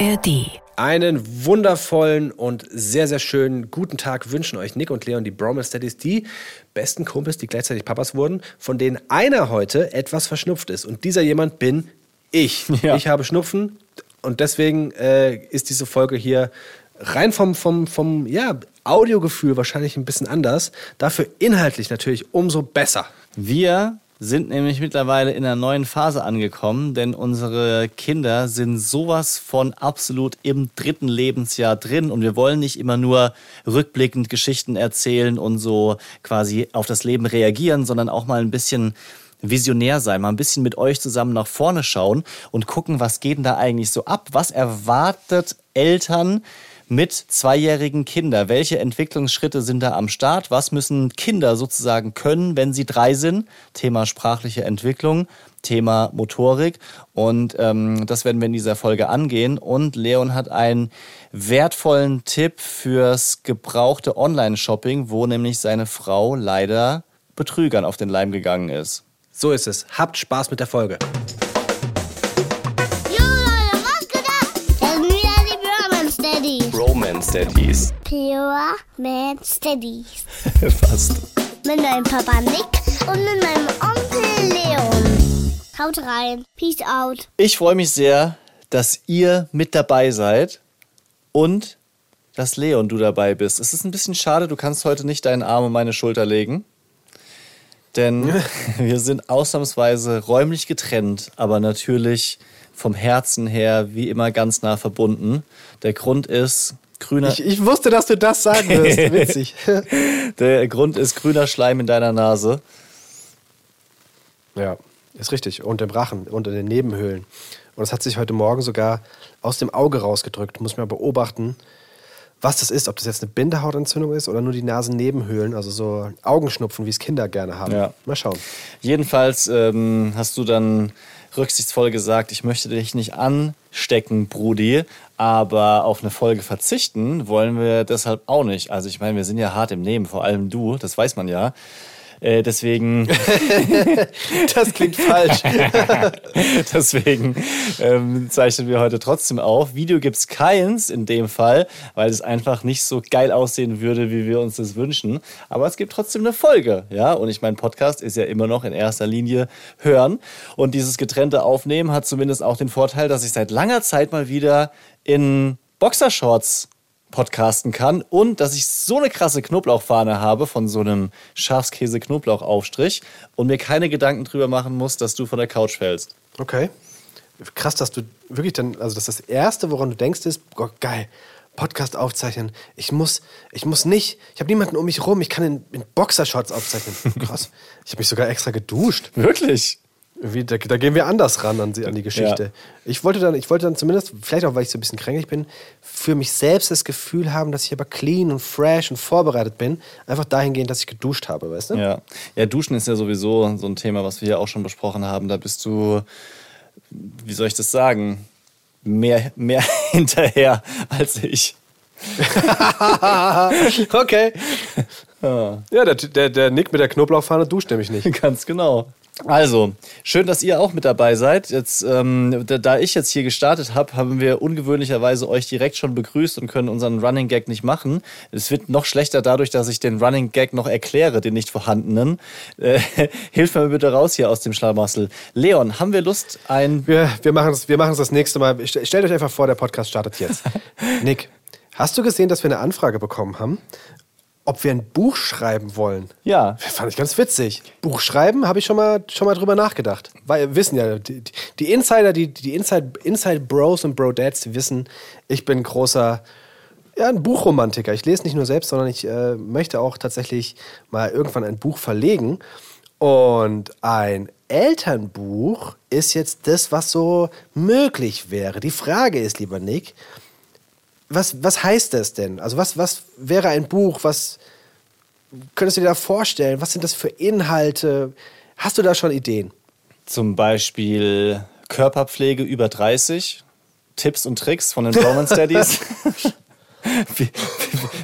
ARD. Einen wundervollen und sehr, sehr schönen guten Tag wünschen euch Nick und Leon, die Bromance Daddies, die besten Kumpels, die gleichzeitig Papas wurden, von denen einer heute etwas verschnupft ist. Und dieser jemand bin ich. Ja. Ich habe Schnupfen und deswegen äh, ist diese Folge hier rein vom, vom, vom ja, Audiogefühl wahrscheinlich ein bisschen anders. Dafür inhaltlich natürlich umso besser. Wir sind nämlich mittlerweile in einer neuen Phase angekommen, denn unsere Kinder sind sowas von absolut im dritten Lebensjahr drin und wir wollen nicht immer nur rückblickend Geschichten erzählen und so quasi auf das Leben reagieren, sondern auch mal ein bisschen visionär sein, mal ein bisschen mit euch zusammen nach vorne schauen und gucken, was geht denn da eigentlich so ab? Was erwartet Eltern mit zweijährigen Kindern? Welche Entwicklungsschritte sind da am Start? Was müssen Kinder sozusagen können, wenn sie drei sind? Thema sprachliche Entwicklung, Thema Motorik. Und ähm, das werden wir in dieser Folge angehen. Und Leon hat einen wertvollen Tipp fürs gebrauchte Online-Shopping, wo nämlich seine Frau leider Betrügern auf den Leim gegangen ist. So ist es. Habt Spaß mit der Folge. Daddies. Pure Man Steadies. Fast. Mit meinem Papa Nick und mit meinem Onkel Leon. Haut rein. Peace out. Ich freue mich sehr, dass ihr mit dabei seid und dass Leon du dabei bist. Es ist ein bisschen schade, du kannst heute nicht deinen Arm um meine Schulter legen. Denn wir sind ausnahmsweise räumlich getrennt, aber natürlich vom Herzen her wie immer ganz nah verbunden. Der Grund ist grüner, Ich, ich wusste, dass du das sagen wirst. Witzig. der Grund ist grüner Schleim in deiner Nase. Ja, ist richtig. Und im Rachen und in den Nebenhöhlen. Und es hat sich heute Morgen sogar aus dem Auge rausgedrückt. Muss man beobachten, was das ist. Ob das jetzt eine Bindehautentzündung ist oder nur die Nasennebenhöhlen. Also so Augenschnupfen, wie es Kinder gerne haben. Ja. Mal schauen. Jedenfalls ähm, hast du dann rücksichtsvoll gesagt, ich möchte dich nicht anstecken, Brudi, aber auf eine Folge verzichten wollen wir deshalb auch nicht. Also ich meine, wir sind ja hart im Nehmen, vor allem du, das weiß man ja. Äh, deswegen Das klingt falsch. deswegen ähm, zeichnen wir heute trotzdem auf. Video gibt's keins in dem Fall, weil es einfach nicht so geil aussehen würde, wie wir uns das wünschen. Aber es gibt trotzdem eine Folge, ja. Und ich mein Podcast ist ja immer noch in erster Linie hören. Und dieses getrennte Aufnehmen hat zumindest auch den Vorteil, dass ich seit langer Zeit mal wieder in Boxershorts podcasten kann und dass ich so eine krasse Knoblauchfahne habe von so einem Schafskäse-Knoblauchaufstrich und mir keine Gedanken drüber machen muss, dass du von der Couch fällst. Okay. Krass, dass du wirklich dann, also dass das Erste, woran du denkst, ist, oh, geil, Podcast aufzeichnen. Ich muss, ich muss nicht, ich habe niemanden um mich rum, ich kann in, in Boxershorts aufzeichnen. Krass. Ich habe mich sogar extra geduscht. Wirklich? Irgendwie, da, da gehen wir anders ran an, die- an die Geschichte. Ja. Ich, wollte dann, ich wollte dann zumindest, vielleicht auch, weil ich so ein bisschen kränklich bin, für mich selbst das Gefühl haben, dass ich aber clean und fresh und vorbereitet bin. Einfach dahingehend, dass ich geduscht habe, weißt du? Ja. Ja, Duschen ist ja sowieso so ein Thema, was wir ja auch schon besprochen haben. Da bist du, wie soll ich das sagen, mehr, mehr hinterher als ich. okay. Ja, der, der, der Nick mit der Knoblauchfahne duscht nämlich nicht. Ganz genau. Also, schön, dass ihr auch mit dabei seid. Jetzt, ähm, da, da ich jetzt hier gestartet habe, haben wir ungewöhnlicherweise euch direkt schon begrüßt und können unseren Running Gag nicht machen. Es wird noch schlechter dadurch, dass ich den Running Gag noch erkläre, den nicht vorhandenen. Äh, hilf mir bitte raus hier aus dem Schlamassel. Leon, haben wir Lust, ein Wir, wir machen es wir machen's das nächste Mal. St- Stellt euch einfach vor, der Podcast startet jetzt. Nick, hast du gesehen, dass wir eine Anfrage bekommen haben, ob wir ein Buch schreiben wollen? Ja. Fand ich ganz witzig. Buch schreiben, habe ich schon mal, schon mal drüber nachgedacht. Weil wir wissen ja, die, die Insider, die, die Inside, Inside Bros und Bro Dads, die wissen, ich bin großer, ja, ein Buchromantiker. Ich lese nicht nur selbst, sondern ich äh, möchte auch tatsächlich mal irgendwann ein Buch verlegen. Und ein Elternbuch ist jetzt das, was so möglich wäre. Die Frage ist, lieber Nick, was, was heißt das denn? Also was, was wäre ein Buch? Was könntest du dir da vorstellen? Was sind das für Inhalte? Hast du da schon Ideen? zum Beispiel Körperpflege über 30, Tipps und Tricks von den Bromance Daddies. wie,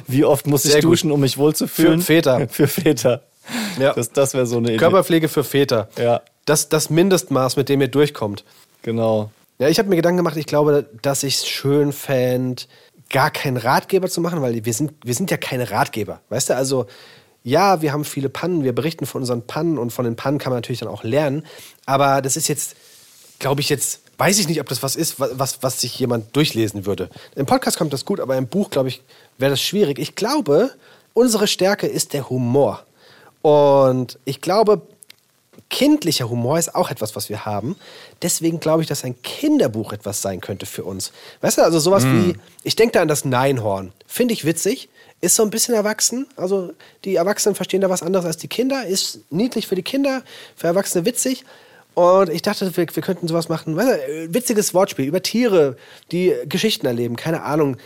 wie oft muss ich Sehr gut. duschen, um mich wohlzufühlen? Für Väter. Für Väter. Ja. Das, das wäre so eine Idee. Körperpflege für Väter. Ja. Das, das Mindestmaß, mit dem ihr durchkommt. Genau. Ja, ich habe mir Gedanken gemacht, ich glaube, dass ich es schön fände, gar keinen Ratgeber zu machen, weil wir sind, wir sind ja keine Ratgeber. Weißt du, also ja, wir haben viele Pannen, wir berichten von unseren Pannen und von den Pannen kann man natürlich dann auch lernen. Aber das ist jetzt, glaube ich, jetzt, weiß ich nicht, ob das was ist, was, was sich jemand durchlesen würde. Im Podcast kommt das gut, aber im Buch, glaube ich, wäre das schwierig. Ich glaube, unsere Stärke ist der Humor. Und ich glaube, kindlicher Humor ist auch etwas, was wir haben. Deswegen glaube ich, dass ein Kinderbuch etwas sein könnte für uns. Weißt du, also sowas mm. wie, ich denke da an das Neinhorn. Finde ich witzig. Ist so ein bisschen erwachsen. Also die Erwachsenen verstehen da was anderes als die Kinder. Ist niedlich für die Kinder, für Erwachsene witzig. Und ich dachte, wir, wir könnten sowas machen. Weißt du, witziges Wortspiel über Tiere, die Geschichten erleben. Keine Ahnung.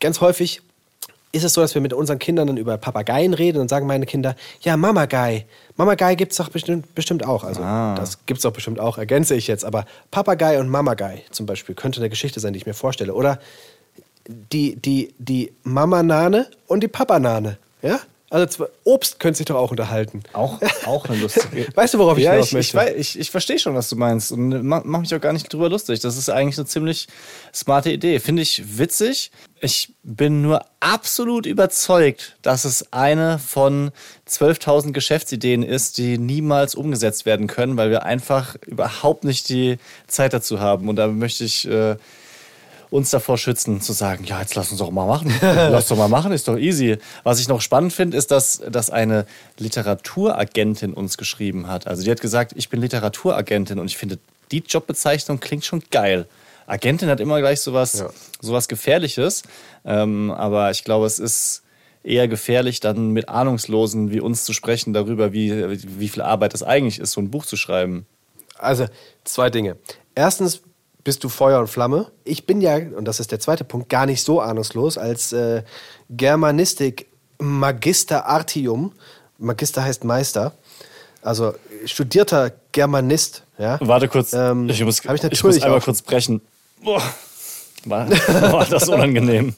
Ganz häufig ist es so, dass wir mit unseren Kindern dann über Papageien reden und sagen meine Kinder, ja, Mamagei. Mamagei gibt es doch bestimmt, bestimmt auch. Also ah. das gibt es doch bestimmt auch, ergänze ich jetzt. Aber Papagei und Mamagei zum Beispiel könnte eine Geschichte sein, die ich mir vorstelle. Oder die, die, die Mama-Nane und die Papa-Nane. Ja? Also Obst könnte sich doch auch unterhalten. Auch, auch eine lustige. weißt du, worauf ich ja, hinaus ich, möchte? Ich, ich, ich verstehe schon, was du meinst und mach, mach mich auch gar nicht drüber lustig. Das ist eigentlich eine ziemlich smarte Idee. Finde ich witzig. Ich bin nur absolut überzeugt, dass es eine von 12.000 Geschäftsideen ist, die niemals umgesetzt werden können, weil wir einfach überhaupt nicht die Zeit dazu haben. Und da möchte ich... Äh, uns davor schützen, zu sagen, ja, jetzt lass uns doch mal machen. lass doch mal machen, ist doch easy. Was ich noch spannend finde, ist, dass, dass eine Literaturagentin uns geschrieben hat. Also die hat gesagt, ich bin Literaturagentin und ich finde, die Jobbezeichnung klingt schon geil. Agentin hat immer gleich sowas, ja. sowas Gefährliches. Ähm, aber ich glaube, es ist eher gefährlich, dann mit Ahnungslosen wie uns zu sprechen darüber, wie, wie viel Arbeit es eigentlich ist, so ein Buch zu schreiben. Also, zwei Dinge. Erstens, bist du Feuer und Flamme. Ich bin ja, und das ist der zweite Punkt, gar nicht so ahnungslos als äh, Germanistik Magister Artium. Magister heißt Meister. Also studierter Germanist. Ja? Warte kurz, ähm, ich, muss, ich, ich muss einmal kurz brechen. Boah. War, war das unangenehm.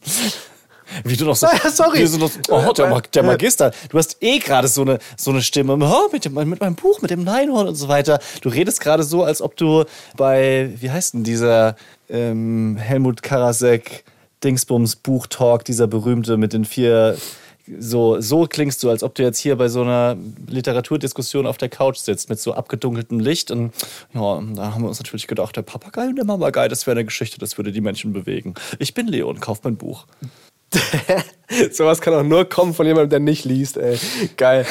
Wie du noch so. Sorry. Wie du noch, oh, der, Mag der, Magister. Du hast eh gerade so eine, so eine Stimme. Oh, mit, dem, mit meinem Buch, mit dem Neinhorn und so weiter. Du redest gerade so, als ob du bei, wie heißt denn dieser ähm, Helmut Karasek Dingsbums Buchtalk, dieser berühmte mit den vier. So, so klingst du, als ob du jetzt hier bei so einer Literaturdiskussion auf der Couch sitzt mit so abgedunkeltem Licht. Und ja, da haben wir uns natürlich gedacht, der Papagei und der Mamagei, das wäre eine Geschichte, das würde die Menschen bewegen. Ich bin Leon, kauf mein Buch. Sowas kann auch nur kommen von jemandem, der nicht liest, ey. Geil.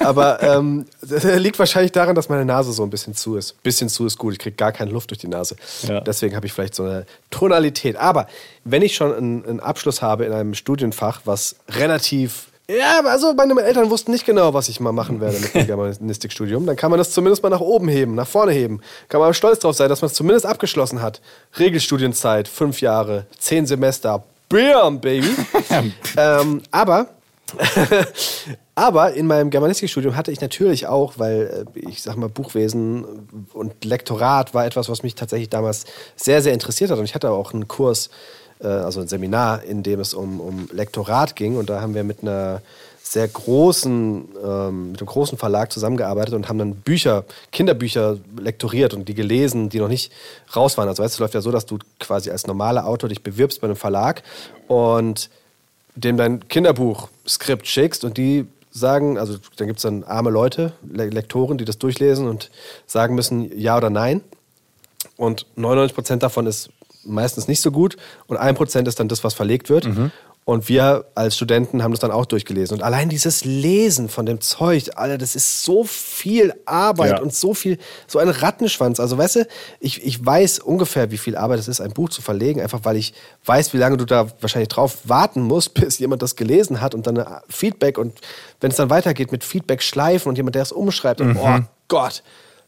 Aber ähm, das liegt wahrscheinlich daran, dass meine Nase so ein bisschen zu ist. Bisschen zu ist gut, ich kriege gar keine Luft durch die Nase. Ja. Deswegen habe ich vielleicht so eine Tonalität. Aber wenn ich schon einen, einen Abschluss habe in einem Studienfach, was relativ ja, also meine Eltern wussten nicht genau, was ich mal machen werde mit dem Germanistikstudium. Dann kann man das zumindest mal nach oben heben, nach vorne heben. Kann man stolz drauf sein, dass man es zumindest abgeschlossen hat. Regelstudienzeit, fünf Jahre, zehn Semester, Bam, Baby. ähm, aber, aber in meinem Germanistikstudium hatte ich natürlich auch, weil äh, ich sag mal, Buchwesen und Lektorat war etwas, was mich tatsächlich damals sehr, sehr interessiert hat. Und ich hatte auch einen Kurs, äh, also ein Seminar, in dem es um, um Lektorat ging. Und da haben wir mit einer sehr großen, ähm, mit einem großen Verlag zusammengearbeitet und haben dann Bücher, Kinderbücher lektoriert und die gelesen, die noch nicht raus waren. Also weißt, es läuft ja so, dass du quasi als normaler Autor dich bewirbst bei einem Verlag und dem dein Kinderbuch-Skript schickst und die sagen, also dann gibt es dann arme Leute, Lektoren, die das durchlesen und sagen müssen ja oder nein. Und 99% davon ist meistens nicht so gut und 1% ist dann das, was verlegt wird. Mhm. Und wir als Studenten haben das dann auch durchgelesen. Und allein dieses Lesen von dem Zeug, Alter, das ist so viel Arbeit ja. und so viel, so ein Rattenschwanz. Also weißt du, ich, ich weiß ungefähr, wie viel Arbeit es ist, ein Buch zu verlegen, einfach weil ich weiß, wie lange du da wahrscheinlich drauf warten musst, bis jemand das gelesen hat und dann Feedback und wenn es dann weitergeht mit Feedback schleifen und jemand, der es umschreibt, und, mhm. oh Gott,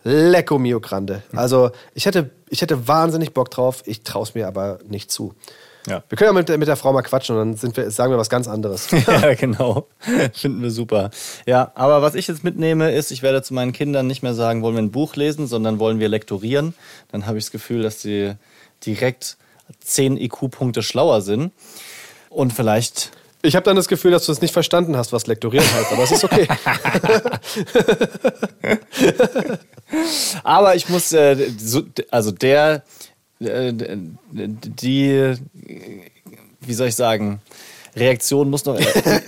lecco mio grande. Also ich hätte, ich hätte wahnsinnig Bock drauf, ich traue es mir aber nicht zu. Ja. Wir können ja mit, mit der Frau mal quatschen und dann sind wir, sagen wir was ganz anderes. ja, genau. Finden wir super. Ja, aber was ich jetzt mitnehme, ist, ich werde zu meinen Kindern nicht mehr sagen, wollen wir ein Buch lesen, sondern wollen wir lektorieren. Dann habe ich das Gefühl, dass sie direkt 10 IQ-Punkte schlauer sind. Und vielleicht ich habe dann das Gefühl, dass du es nicht verstanden hast, was lektorieren heißt, aber es ist okay. aber ich muss, äh, so, also der die, wie soll ich sagen, Reaktion muss noch,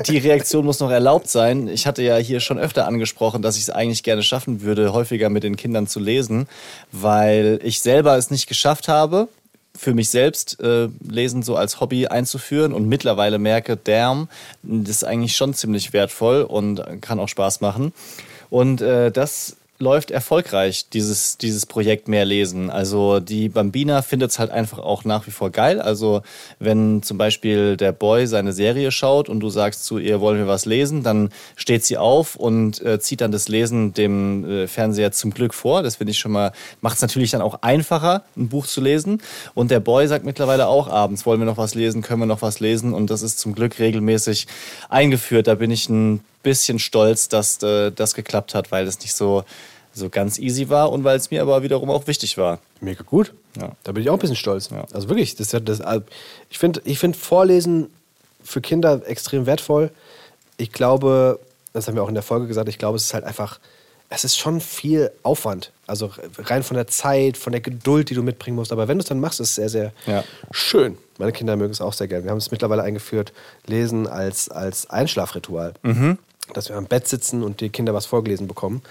die Reaktion muss noch erlaubt sein. Ich hatte ja hier schon öfter angesprochen, dass ich es eigentlich gerne schaffen würde, häufiger mit den Kindern zu lesen, weil ich selber es nicht geschafft habe, für mich selbst äh, Lesen so als Hobby einzuführen und mittlerweile merke, damn, das ist eigentlich schon ziemlich wertvoll und kann auch Spaß machen. Und äh, das läuft erfolgreich, dieses, dieses Projekt mehr lesen. Also die Bambina findet es halt einfach auch nach wie vor geil. Also wenn zum Beispiel der Boy seine Serie schaut und du sagst zu ihr, wollen wir was lesen, dann steht sie auf und äh, zieht dann das Lesen dem äh, Fernseher zum Glück vor. Das finde ich schon mal, macht es natürlich dann auch einfacher, ein Buch zu lesen. Und der Boy sagt mittlerweile auch abends, wollen wir noch was lesen, können wir noch was lesen. Und das ist zum Glück regelmäßig eingeführt. Da bin ich ein bisschen stolz, dass äh, das geklappt hat, weil es nicht so so ganz easy war und weil es mir aber wiederum auch wichtig war. Mega gut. Ja. Da bin ich auch ein bisschen stolz. Ja. Also wirklich, das, das, ich finde ich find Vorlesen für Kinder extrem wertvoll. Ich glaube, das haben wir auch in der Folge gesagt, ich glaube, es ist halt einfach, es ist schon viel Aufwand. Also rein von der Zeit, von der Geduld, die du mitbringen musst. Aber wenn du es dann machst, ist es sehr, sehr ja. schön. Meine Kinder mögen es auch sehr gerne. Wir haben es mittlerweile eingeführt, Lesen als, als Einschlafritual. Mhm dass wir am Bett sitzen und die Kinder was vorgelesen bekommen.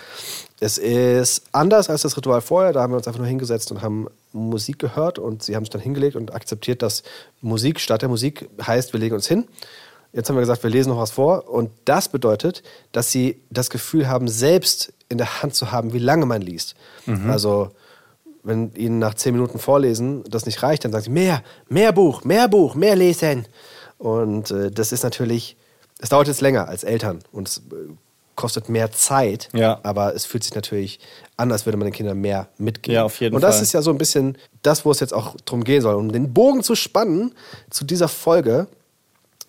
Es ist anders als das Ritual vorher. Da haben wir uns einfach nur hingesetzt und haben Musik gehört und sie haben sich dann hingelegt und akzeptiert, dass Musik statt der Musik heißt, wir legen uns hin. Jetzt haben wir gesagt, wir lesen noch was vor und das bedeutet, dass sie das Gefühl haben, selbst in der Hand zu haben, wie lange man liest. Mhm. Also wenn ihnen nach zehn Minuten Vorlesen das nicht reicht, dann sagen sie mehr, mehr Buch, mehr Buch, mehr lesen. Und äh, das ist natürlich es dauert jetzt länger als Eltern und es äh, kostet mehr Zeit, ja. aber es fühlt sich natürlich an, als würde man den Kindern mehr mitgeben. Ja, auf jeden und das Fall. ist ja so ein bisschen das, wo es jetzt auch drum gehen soll. Um den Bogen zu spannen zu dieser Folge,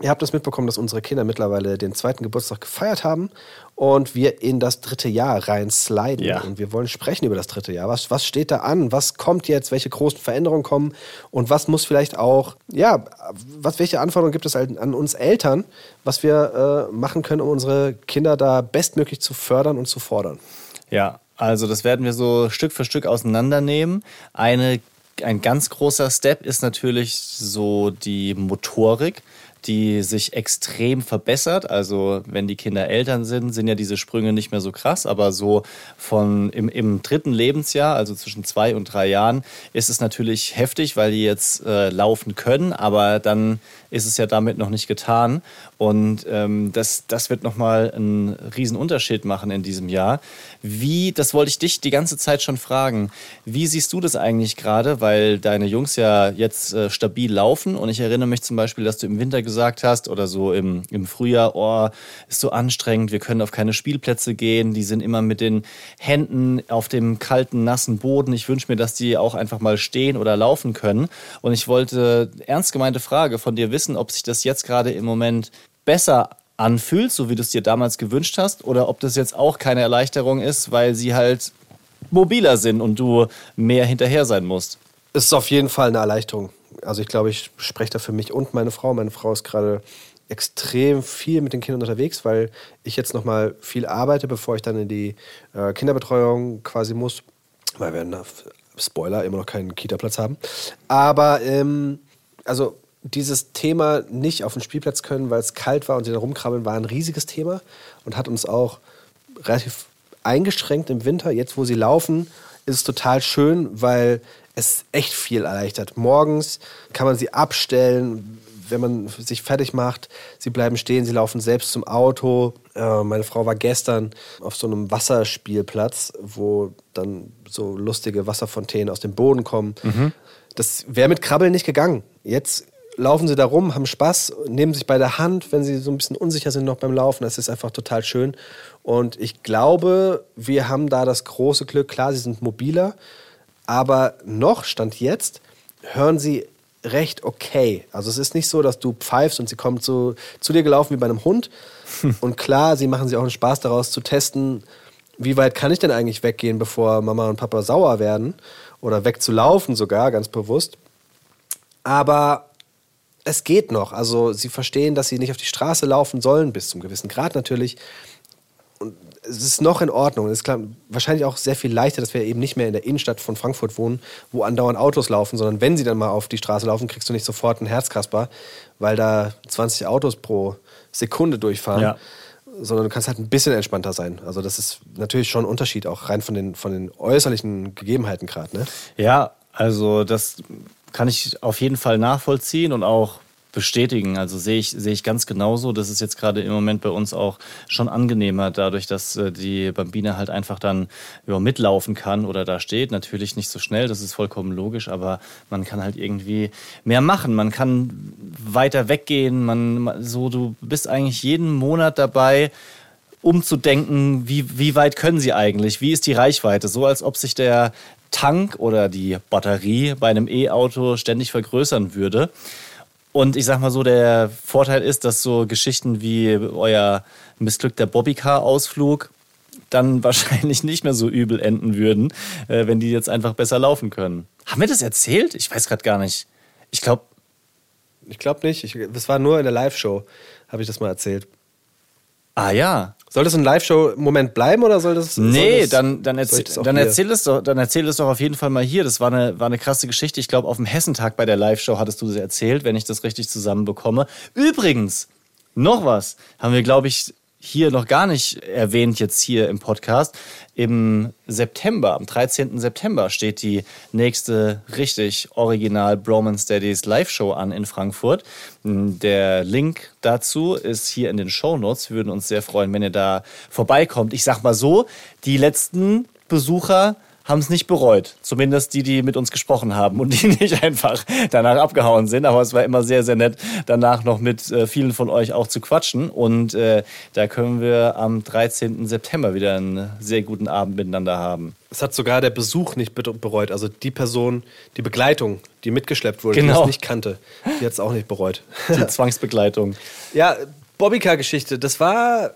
Ihr habt das mitbekommen, dass unsere Kinder mittlerweile den zweiten Geburtstag gefeiert haben und wir in das dritte Jahr reinsliden. Ja. Und wir wollen sprechen über das dritte Jahr. Was, was steht da an? Was kommt jetzt? Welche großen Veränderungen kommen? Und was muss vielleicht auch, ja, was, welche Anforderungen gibt es an uns Eltern, was wir äh, machen können, um unsere Kinder da bestmöglich zu fördern und zu fordern? Ja, also das werden wir so Stück für Stück auseinandernehmen. Eine, ein ganz großer Step ist natürlich so die Motorik die sich extrem verbessert. Also wenn die Kinder Eltern sind, sind ja diese Sprünge nicht mehr so krass, aber so von im, im dritten Lebensjahr, also zwischen zwei und drei Jahren, ist es natürlich heftig, weil die jetzt äh, laufen können, aber dann ist es ja damit noch nicht getan. Und ähm, das, das wird nochmal einen riesen Unterschied machen in diesem Jahr. Wie, das wollte ich dich die ganze Zeit schon fragen, wie siehst du das eigentlich gerade? Weil deine Jungs ja jetzt äh, stabil laufen und ich erinnere mich zum Beispiel, dass du im Winter gesagt hast oder so im, im Frühjahr, oh, ist so anstrengend, wir können auf keine Spielplätze gehen, die sind immer mit den Händen auf dem kalten, nassen Boden. Ich wünsche mir, dass die auch einfach mal stehen oder laufen können. Und ich wollte ernst gemeinte Frage von dir wissen, ob sich das jetzt gerade im Moment besser anfühlt, so wie du es dir damals gewünscht hast, oder ob das jetzt auch keine Erleichterung ist, weil sie halt mobiler sind und du mehr hinterher sein musst. Es ist auf jeden Fall eine Erleichterung also ich glaube, ich spreche da für mich und meine Frau. Meine Frau ist gerade extrem viel mit den Kindern unterwegs, weil ich jetzt noch mal viel arbeite, bevor ich dann in die äh, Kinderbetreuung quasi muss, weil wir, na, Spoiler, immer noch keinen Kita-Platz haben. Aber ähm, also dieses Thema nicht auf den Spielplatz können, weil es kalt war und sie da rumkrabbeln, war ein riesiges Thema und hat uns auch relativ eingeschränkt im Winter. Jetzt, wo sie laufen, ist es total schön, weil es echt viel erleichtert. Morgens kann man sie abstellen, wenn man sich fertig macht. Sie bleiben stehen, sie laufen selbst zum Auto. Äh, meine Frau war gestern auf so einem Wasserspielplatz, wo dann so lustige Wasserfontänen aus dem Boden kommen. Mhm. Das wäre mit Krabbeln nicht gegangen. Jetzt laufen sie da rum, haben Spaß, nehmen sich bei der Hand, wenn sie so ein bisschen unsicher sind noch beim Laufen. Das ist einfach total schön. Und ich glaube, wir haben da das große Glück, klar, sie sind mobiler, aber noch, Stand jetzt, hören sie recht okay. Also es ist nicht so, dass du pfeifst und sie kommen zu, zu dir gelaufen wie bei einem Hund. Und klar, sie machen sich auch einen Spaß daraus zu testen, wie weit kann ich denn eigentlich weggehen, bevor Mama und Papa sauer werden oder wegzulaufen sogar, ganz bewusst. Aber es geht noch. Also sie verstehen, dass sie nicht auf die Straße laufen sollen, bis zum gewissen Grad natürlich. Und es ist noch in Ordnung. Es ist klar, wahrscheinlich auch sehr viel leichter, dass wir eben nicht mehr in der Innenstadt von Frankfurt wohnen, wo andauernd Autos laufen, sondern wenn sie dann mal auf die Straße laufen, kriegst du nicht sofort einen Herzkasper, weil da 20 Autos pro Sekunde durchfahren. Ja. Sondern du kannst halt ein bisschen entspannter sein. Also, das ist natürlich schon ein Unterschied, auch rein von den, von den äußerlichen Gegebenheiten gerade. Ne? Ja, also das kann ich auf jeden Fall nachvollziehen und auch bestätigen. Also sehe ich, sehe ich ganz genauso. Das ist jetzt gerade im Moment bei uns auch schon angenehmer, dadurch, dass äh, die Bambine halt einfach dann ja, mitlaufen kann oder da steht. Natürlich nicht so schnell, das ist vollkommen logisch, aber man kann halt irgendwie mehr machen. Man kann weiter weggehen. Man, so, du bist eigentlich jeden Monat dabei, umzudenken, wie, wie weit können sie eigentlich? Wie ist die Reichweite? So als ob sich der Tank oder die Batterie bei einem E-Auto ständig vergrößern würde. Und ich sag mal so, der Vorteil ist, dass so Geschichten wie euer missglückter Bobbycar-Ausflug dann wahrscheinlich nicht mehr so übel enden würden, äh, wenn die jetzt einfach besser laufen können. Haben wir das erzählt? Ich weiß gerade gar nicht. Ich glaube. Ich glaube nicht. Ich, das war nur in der Live-Show, habe ich das mal erzählt. Ah ja. Soll das ein Live-Show-Moment bleiben oder soll das. Nee, soll das, dann, dann, erzähl, dann, erzähl es doch, dann erzähl es doch auf jeden Fall mal hier. Das war eine, war eine krasse Geschichte. Ich glaube, auf dem Hessentag bei der Live-Show hattest du das erzählt, wenn ich das richtig zusammenbekomme. Übrigens, noch was haben wir, glaube ich, hier noch gar nicht erwähnt jetzt hier im Podcast. Im September, am 13. September steht die nächste richtig original Bromance Daddies Live-Show an in Frankfurt. Der Link dazu ist hier in den Show Notes. Wir würden uns sehr freuen, wenn ihr da vorbeikommt. Ich sag mal so, die letzten Besucher haben es nicht bereut. Zumindest die, die mit uns gesprochen haben und die nicht einfach danach abgehauen sind. Aber es war immer sehr, sehr nett, danach noch mit äh, vielen von euch auch zu quatschen. Und äh, da können wir am 13. September wieder einen sehr guten Abend miteinander haben. Es hat sogar der Besuch nicht bereut. Also die Person, die Begleitung, die mitgeschleppt wurde, genau. die es nicht kannte, die hat es auch nicht bereut. Die Zwangsbegleitung. ja, Bobbycar-Geschichte, das war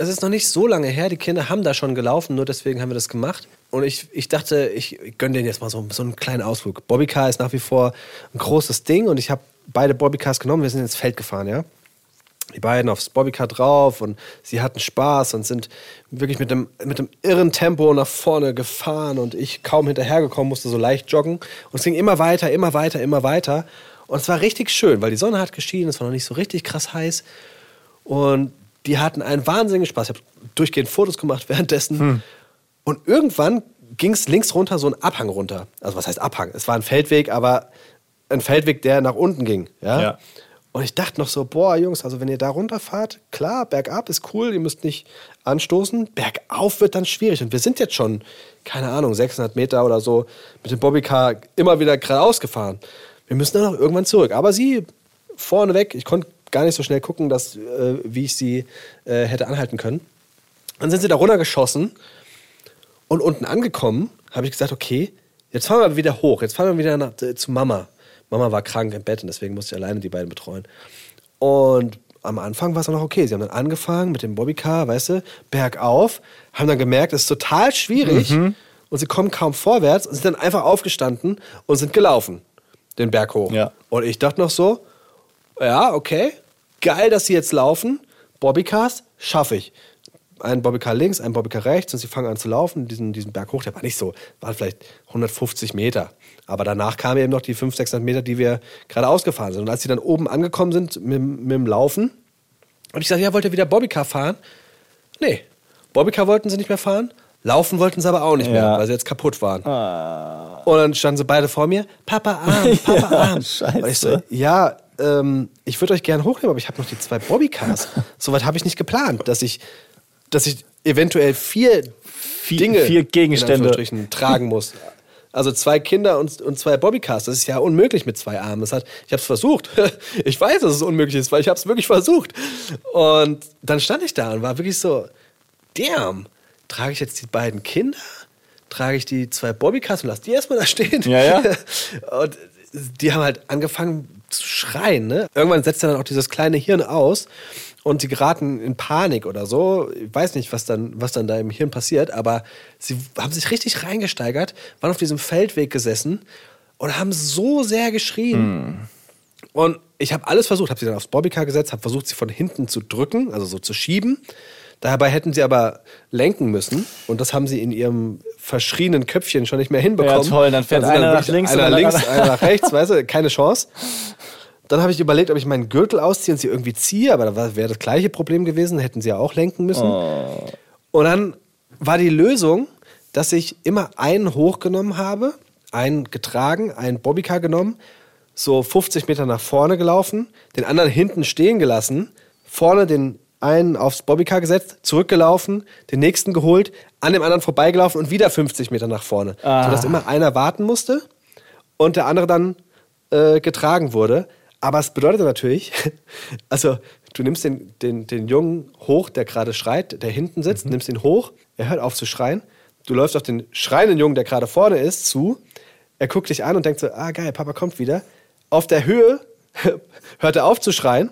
es ist noch nicht so lange her. Die Kinder haben da schon gelaufen, nur deswegen haben wir das gemacht. Und ich, ich dachte, ich gönne denen jetzt mal so, so einen kleinen Ausflug. Bobbycar ist nach wie vor ein großes Ding und ich habe beide Bobbycars genommen. Wir sind ins Feld gefahren, ja. Die beiden aufs Bobbycar drauf und sie hatten Spaß und sind wirklich mit einem, mit einem irren Tempo nach vorne gefahren und ich kaum hinterhergekommen, musste so leicht joggen. Und es ging immer weiter, immer weiter, immer weiter. Und es war richtig schön, weil die Sonne hat geschienen, es war noch nicht so richtig krass heiß. Und die hatten einen wahnsinnigen Spaß. Ich habe durchgehend Fotos gemacht währenddessen. Hm. Und irgendwann ging es links runter so ein Abhang runter. Also was heißt Abhang? Es war ein Feldweg, aber ein Feldweg, der nach unten ging. Ja? ja. Und ich dachte noch so, boah, Jungs, also wenn ihr da runterfahrt, klar, bergab ist cool, ihr müsst nicht anstoßen. Bergauf wird dann schwierig. Und wir sind jetzt schon, keine Ahnung, 600 Meter oder so mit dem Bobbycar immer wieder geradeaus gefahren. Wir müssen dann auch irgendwann zurück. Aber sie vorneweg, ich konnte gar nicht so schnell gucken, dass, äh, wie ich sie äh, hätte anhalten können. Dann sind sie da runtergeschossen und unten angekommen habe ich gesagt, okay, jetzt fahren wir wieder hoch, jetzt fahren wir wieder nach, äh, zu Mama. Mama war krank im Bett und deswegen musste ich alleine die beiden betreuen. Und am Anfang war es auch noch okay. Sie haben dann angefangen mit dem Bobbycar, weißt du, bergauf, haben dann gemerkt, es ist total schwierig mhm. und sie kommen kaum vorwärts und sind dann einfach aufgestanden und sind gelaufen, den Berg hoch. Ja. Und ich dachte noch so, ja, okay, geil, dass sie jetzt laufen. Bobbycars schaffe ich. Ein Bobbycar links, ein Bobbycar rechts und sie fangen an zu laufen, diesen, diesen Berg hoch. Der war nicht so, waren vielleicht 150 Meter. Aber danach kamen eben noch die 500, 600 Meter, die wir gerade ausgefahren sind. Und als sie dann oben angekommen sind mit, mit dem Laufen, habe ich gesagt, ja, wollt ihr wieder Bobbycar fahren? Nee, Bobbycar wollten sie nicht mehr fahren. Laufen wollten sie aber auch nicht mehr, Ja. weil sie jetzt kaputt waren. Ah. Und dann standen sie beide vor mir, Papa Arm, Papa Ja, Arm. scheiße. Und ich so, ja, ähm, ich würde euch gerne hochnehmen, aber ich habe noch die zwei Bobbycars. Soweit habe ich nicht geplant, dass ich, dass ich eventuell vier, Dinge vier Gegenstände. Tragen muss. Also zwei Kinder und, und zwei Bobbycars. Das ist ja unmöglich mit zwei Armen. Das hat, ich habe es versucht. Ich weiß, dass es unmöglich ist, weil ich habe es wirklich versucht. Und dann stand ich da und war wirklich so, damn, trage ich jetzt die beiden Kinder? Trage ich die zwei Bobbycars und lasse die erstmal da stehen? Ja, ja. Und die haben halt angefangen zu schreien. Ne? Irgendwann setzt dann auch dieses kleine Hirn aus und sie geraten in Panik oder so. Ich weiß nicht, was dann, was dann da im Hirn passiert, aber sie haben sich richtig reingesteigert, waren auf diesem Feldweg gesessen und haben so sehr geschrien. Und ich habe alles versucht, habe sie dann aufs Bobbycar gesetzt, habe versucht, sie von hinten zu drücken, also so zu schieben, Dabei hätten sie aber lenken müssen und das haben sie in ihrem verschrienen Köpfchen schon nicht mehr hinbekommen. Ja, toll, dann fährt sind einer nach wirklich links einer links, einer nach rechts, weißt du, keine Chance. Dann habe ich überlegt, ob ich meinen Gürtel ausziehe und sie irgendwie ziehe, aber da wäre das gleiche Problem gewesen, hätten sie ja auch lenken müssen. Oh. Und dann war die Lösung, dass ich immer einen hochgenommen habe, einen getragen, einen Bobbycar genommen, so 50 Meter nach vorne gelaufen, den anderen hinten stehen gelassen, vorne den einen aufs Bobbycar gesetzt, zurückgelaufen, den nächsten geholt, an dem anderen vorbeigelaufen und wieder 50 Meter nach vorne. Sodass immer einer warten musste und der andere dann äh, getragen wurde. Aber es bedeutet natürlich, also du nimmst den, den, den Jungen hoch, der gerade schreit, der hinten sitzt, nimmst ihn hoch, er hört auf zu schreien, du läufst auf den schreienden Jungen, der gerade vorne ist, zu, er guckt dich an und denkt so, ah geil, Papa kommt wieder. Auf der Höhe hört er auf zu schreien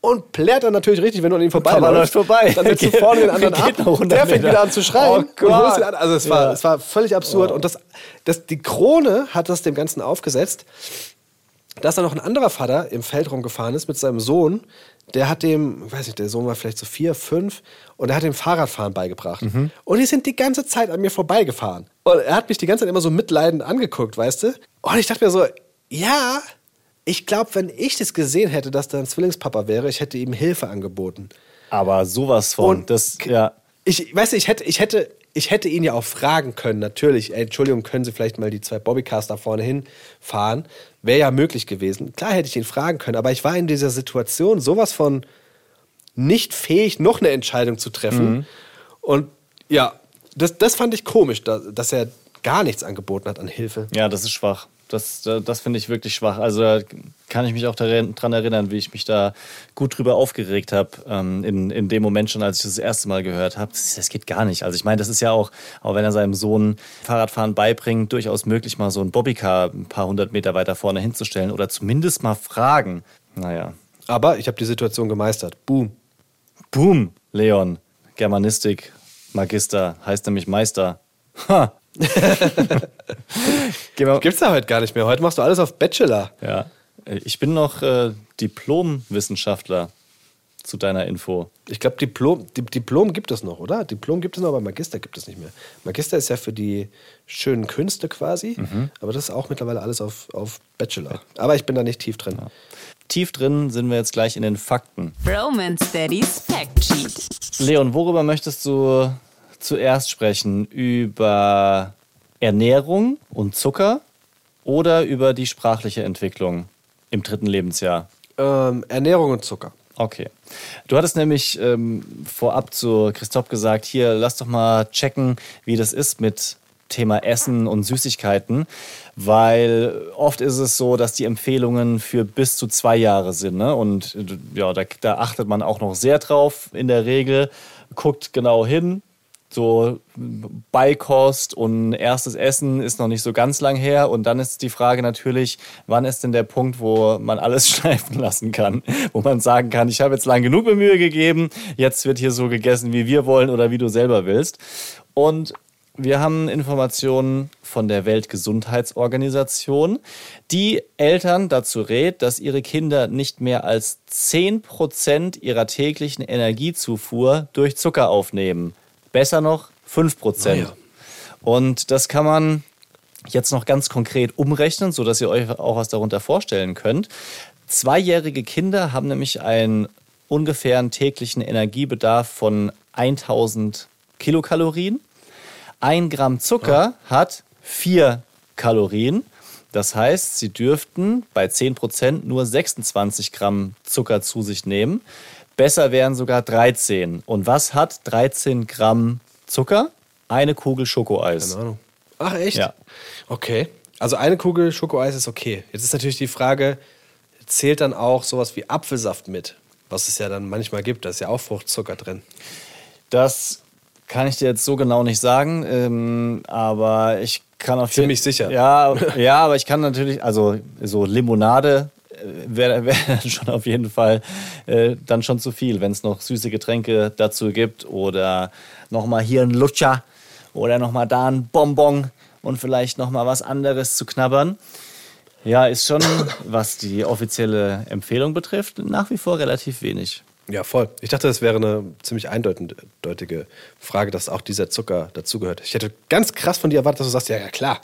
und plärt dann natürlich richtig, wenn du an ihm vorbeiläufst. vorbei. Dann setzt du vorne den anderen ab. noch 100 Der fängt wieder an zu schreien. Oh an. Also es war, Ja. es war völlig absurd. Und das, das, die Krone hat das dem Ganzen aufgesetzt, dass da noch ein anderer Vater im Feld rumgefahren ist mit seinem Sohn. Der hat dem, weiß nicht, der Sohn war vielleicht so vier, fünf, und er hat dem Fahrradfahren beigebracht. Und die sind die ganze Zeit an mir vorbeigefahren. Und er hat mich die ganze Zeit immer so mitleidend angeguckt, weißt du? Und ich dachte mir so, ja, ich glaube, wenn ich das gesehen hätte, dass da ein Zwillingspapa wäre, ich hätte ihm Hilfe angeboten. Aber sowas von. Und das, ja. Ich weiß nicht, ich hätte, ich hätte, ich hätte ihn ja auch fragen können, natürlich. Ey, Entschuldigung, können Sie vielleicht mal die zwei Bobbycars da vorne hinfahren? Wäre ja möglich gewesen. Klar hätte ich ihn fragen können, aber ich war in dieser Situation sowas von nicht fähig, noch eine Entscheidung zu treffen. Und ja, das, das fand ich komisch, da, dass er gar nichts angeboten hat an Hilfe. Ja, das ist schwach. Das, das finde ich wirklich schwach. Also da kann ich mich auch daran erinnern, wie ich mich da gut drüber aufgeregt habe, ähm, in, in dem Moment schon, als ich das, das erste Mal gehört habe. Das, das geht gar nicht. Also ich meine, das ist ja auch, auch wenn er seinem Sohn Fahrradfahren beibringt, durchaus möglich, mal so ein Bobbycar ein paar hundert Meter weiter vorne hinzustellen oder zumindest mal fragen. Naja. Aber ich habe die Situation gemeistert. Boom. Boom, Leon. Germanistik, Magister, heißt nämlich Meister. Ha. Wir, Gibt's da heute gar nicht mehr. Heute machst du alles auf Bachelor. Ja, ich bin noch äh, Diplomwissenschaftler zu deiner Info. Ich glaube, Diplom, Di- Diplom gibt es noch, oder? Diplom gibt es noch, aber Magister gibt es nicht mehr. Magister ist ja für die schönen Künste quasi, aber das ist auch mittlerweile alles auf, auf Bachelor. Aber ich bin da nicht tief drin. Tief drin sind wir jetzt gleich in den Fakten. Romance Daddy's Fact Sheet. Leon, worüber möchtest du zuerst sprechen? Über Ernährung und Zucker oder über die sprachliche Entwicklung im dritten Lebensjahr? Ähm, Ernährung und Zucker. Okay. Du hattest nämlich ähm, vorab zu Christoph gesagt, hier, lass doch mal checken, wie das ist mit Thema Essen und Süßigkeiten, weil oft ist es so, dass die Empfehlungen für bis zu zwei Jahre sind. Ne? Und äh, ja, da, da achtet man auch noch sehr drauf in der Regel, guckt genau hin, so Beikost und erstes Essen ist noch nicht so ganz lang her. Und dann ist die Frage natürlich, wann ist denn der Punkt, wo man alles schleifen lassen kann? Wo man sagen kann, ich habe jetzt lang genug Mühe gegeben, jetzt wird hier so gegessen, wie wir wollen oder wie du selber willst. Und wir haben Informationen von der Weltgesundheitsorganisation, die Eltern dazu rät, dass ihre Kinder nicht mehr als 10% ihrer täglichen Energiezufuhr durch Zucker aufnehmen. Besser noch 5%. Ah ja. Und das kann man jetzt noch ganz konkret umrechnen, sodass ihr euch auch was darunter vorstellen könnt. Zweijährige Kinder haben nämlich einen ungefähren täglichen Energiebedarf von 1000 Kilokalorien. Ein Gramm Zucker hat 4 Kalorien. Das heißt, sie dürften bei 10% nur 26 Gramm Zucker zu sich nehmen. Besser wären sogar 13. Und was hat 13 Gramm Zucker? Eine Kugel Schokoeis. Keine Ahnung. Ach, echt? Ja. Okay. Also eine Kugel Schokoeis ist okay. Jetzt ist natürlich die Frage, zählt dann auch sowas wie Apfelsaft mit? Was es ja dann manchmal gibt, da ist ja auch Fruchtzucker drin. Das kann ich dir jetzt so genau nicht sagen, ähm, aber ich kann auf Ziemlich jeden- sicher. Ja, ja, aber ich kann natürlich, also so Limonade wäre wär dann schon auf jeden Fall äh, dann schon zu viel, wenn es noch süße Getränke dazu gibt oder nochmal hier ein Lutscher oder nochmal da ein Bonbon und vielleicht nochmal was anderes zu knabbern. Ja, ist schon, was die offizielle Empfehlung betrifft, nach wie vor relativ wenig. Ja, voll. Ich dachte, das wäre eine ziemlich eindeutige Frage, dass auch dieser Zucker dazugehört. Ich hätte ganz krass von dir erwartet, dass du sagst, ja, ja, klar.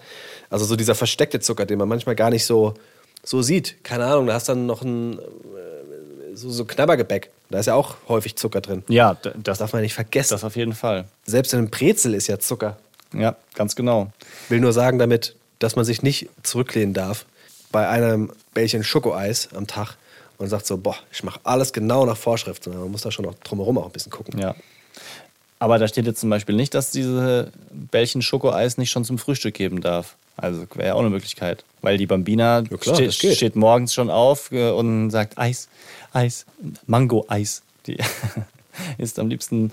Also so dieser versteckte Zucker, den man manchmal gar nicht so, so sieht. Keine Ahnung, da hast du dann noch ein äh, so, so Knabbergebäck. Da ist ja auch häufig Zucker drin. Ja, Das das, darf man nicht vergessen. das auf jeden Fall. Selbst in einem Brezel ist ja Zucker. Ja, ganz genau. Will nur sagen damit, dass man sich nicht zurücklehnen darf bei einem Bällchen Schokoeis am Tag und sagt so, boah, ich mache alles genau nach Vorschrift, sondern man muss da schon noch drumherum auch ein bisschen gucken. Ja. Aber da steht jetzt zum Beispiel nicht, dass diese Bällchen Schokoeis nicht schon zum Frühstück geben darf. Also wäre ja auch eine Möglichkeit. Weil die Bambina Ja, klar, ste das geht. steht morgens schon auf äh, und sagt Eis, Eis, Mango-Eis. Die isst am liebsten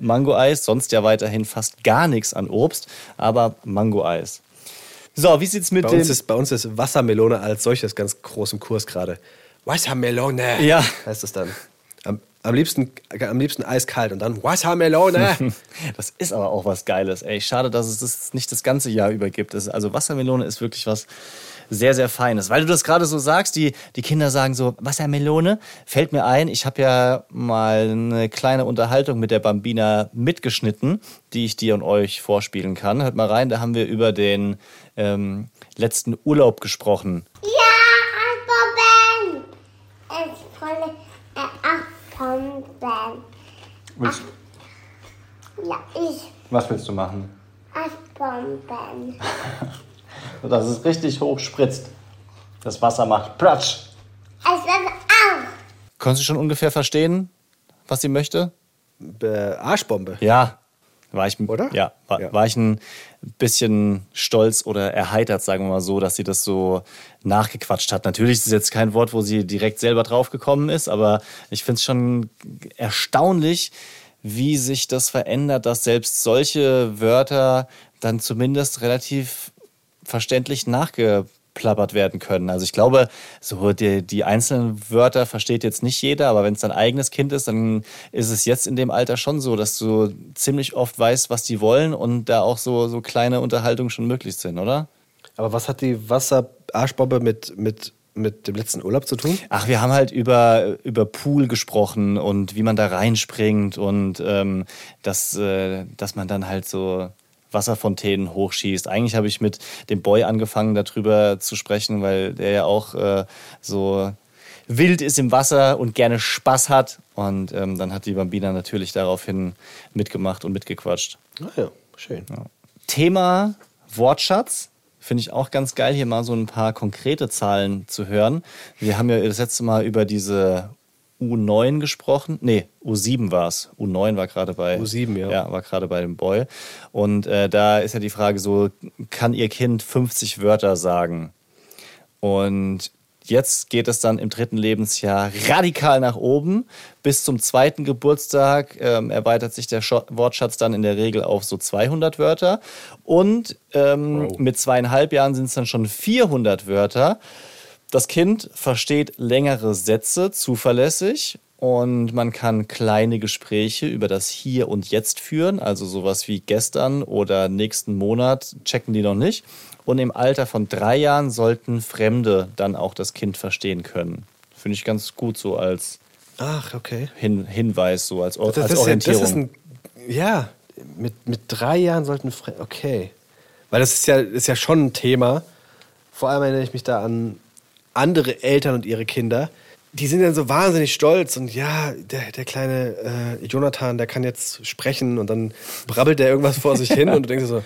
Mango-Eis, sonst ja weiterhin fast gar nichts an Obst, aber Mango-Eis. So, wie sieht's mit Bei dem... uns, ist, bei uns ist Wassermelone als solches ganz groß im Kurs gerade. Wassermelone Ja. heißt es dann. Am, am, liebsten, am liebsten eiskalt und dann Wassermelone. Das ist aber auch was Geiles. Ey, schade, dass es das nicht das ganze Jahr über gibt. Also Wassermelone ist wirklich was sehr, sehr Feines. Weil du das gerade so sagst, die, die Kinder sagen so, Wassermelone, fällt mir ein, ich habe ja mal eine kleine Unterhaltung mit der Bambina mitgeschnitten, die ich dir und euch vorspielen kann. Hört mal rein, da haben wir über den ähm, letzten Urlaub gesprochen. Ja, Eisbomben! Äh, Eisbomben. Ja, ich Was willst du machen? Eisbomben. Dass es richtig hoch spritzt. Das Wasser macht Platsch. Es wird auch. Konntest du schon ungefähr verstehen, was sie möchte? Äh, Arschbombe. Ja, war ich, Oder? Ja, war, Ja. war ich ein bisschen stolz oder erheitert, sagen wir mal so, dass sie das so nachgequatscht hat. Natürlich ist es jetzt kein Wort, wo sie direkt selber drauf gekommen ist, aber ich finde es schon erstaunlich, wie sich das verändert, dass selbst solche Wörter dann zumindest relativ verständlich nachgeplappert werden können. Also ich glaube, so die, die einzelnen Wörter versteht jetzt nicht jeder, aber wenn es dein eigenes Kind ist, dann ist es jetzt in dem Alter schon so, dass du ziemlich oft weißt, was die wollen und da auch so, so kleine Unterhaltungen schon möglich sind, oder? Aber was hat die Wasser-Arschbombe mit, mit, mit dem letzten Urlaub zu tun? Ach, wir haben halt über, über Pool gesprochen und wie man da reinspringt und ähm, dass, äh, dass man dann halt so Wasserfontänen hochschießt. Eigentlich habe ich mit dem Boy angefangen, darüber zu sprechen, weil der ja auch äh, so wild ist im Wasser und gerne Spaß hat. Und ähm, dann hat die Bambina natürlich daraufhin mitgemacht und mitgequatscht. Ah ja, schön. Thema Wortschatz. Finde ich auch ganz geil, hier mal so ein paar konkrete Zahlen zu hören. Wir haben ja das letzte Mal über diese U9 gesprochen. Nee, U7 war es. U9 war gerade bei. U7, ja. Ja, war gerade bei dem Boy. Und äh, da ist ja die Frage so: Kann Ihr Kind 50 Wörter sagen? Und jetzt geht es dann im dritten Lebensjahr radikal nach oben. Bis zum zweiten Geburtstag ähm, erweitert sich der Scho Wortschatz dann in der Regel auf so 200 Wörter. Und ähm, Wow. mit zweieinhalb Jahren sind es dann schon 400 Wörter. Das Kind versteht längere Sätze zuverlässig und man kann kleine Gespräche über das Hier und Jetzt führen, also sowas wie gestern oder nächsten Monat checken die noch nicht. Und im Alter von drei Jahren sollten Fremde dann auch das Kind verstehen können. Finde ich ganz gut so als Ach, okay. Hin Hinweis, so als, Or Das, als das, ist ja, Orientierung. das ist ein. Ja, mit, mit drei Jahren sollten. Fre okay. Weil das ist ja, ist ja schon ein Thema. Vor allem erinnere ich mich da an andere Eltern und ihre Kinder. Die sind dann so wahnsinnig stolz und ja, der, der kleine äh, Jonathan, der kann jetzt sprechen und dann brabbelt der irgendwas vor sich hin und du denkst dir so,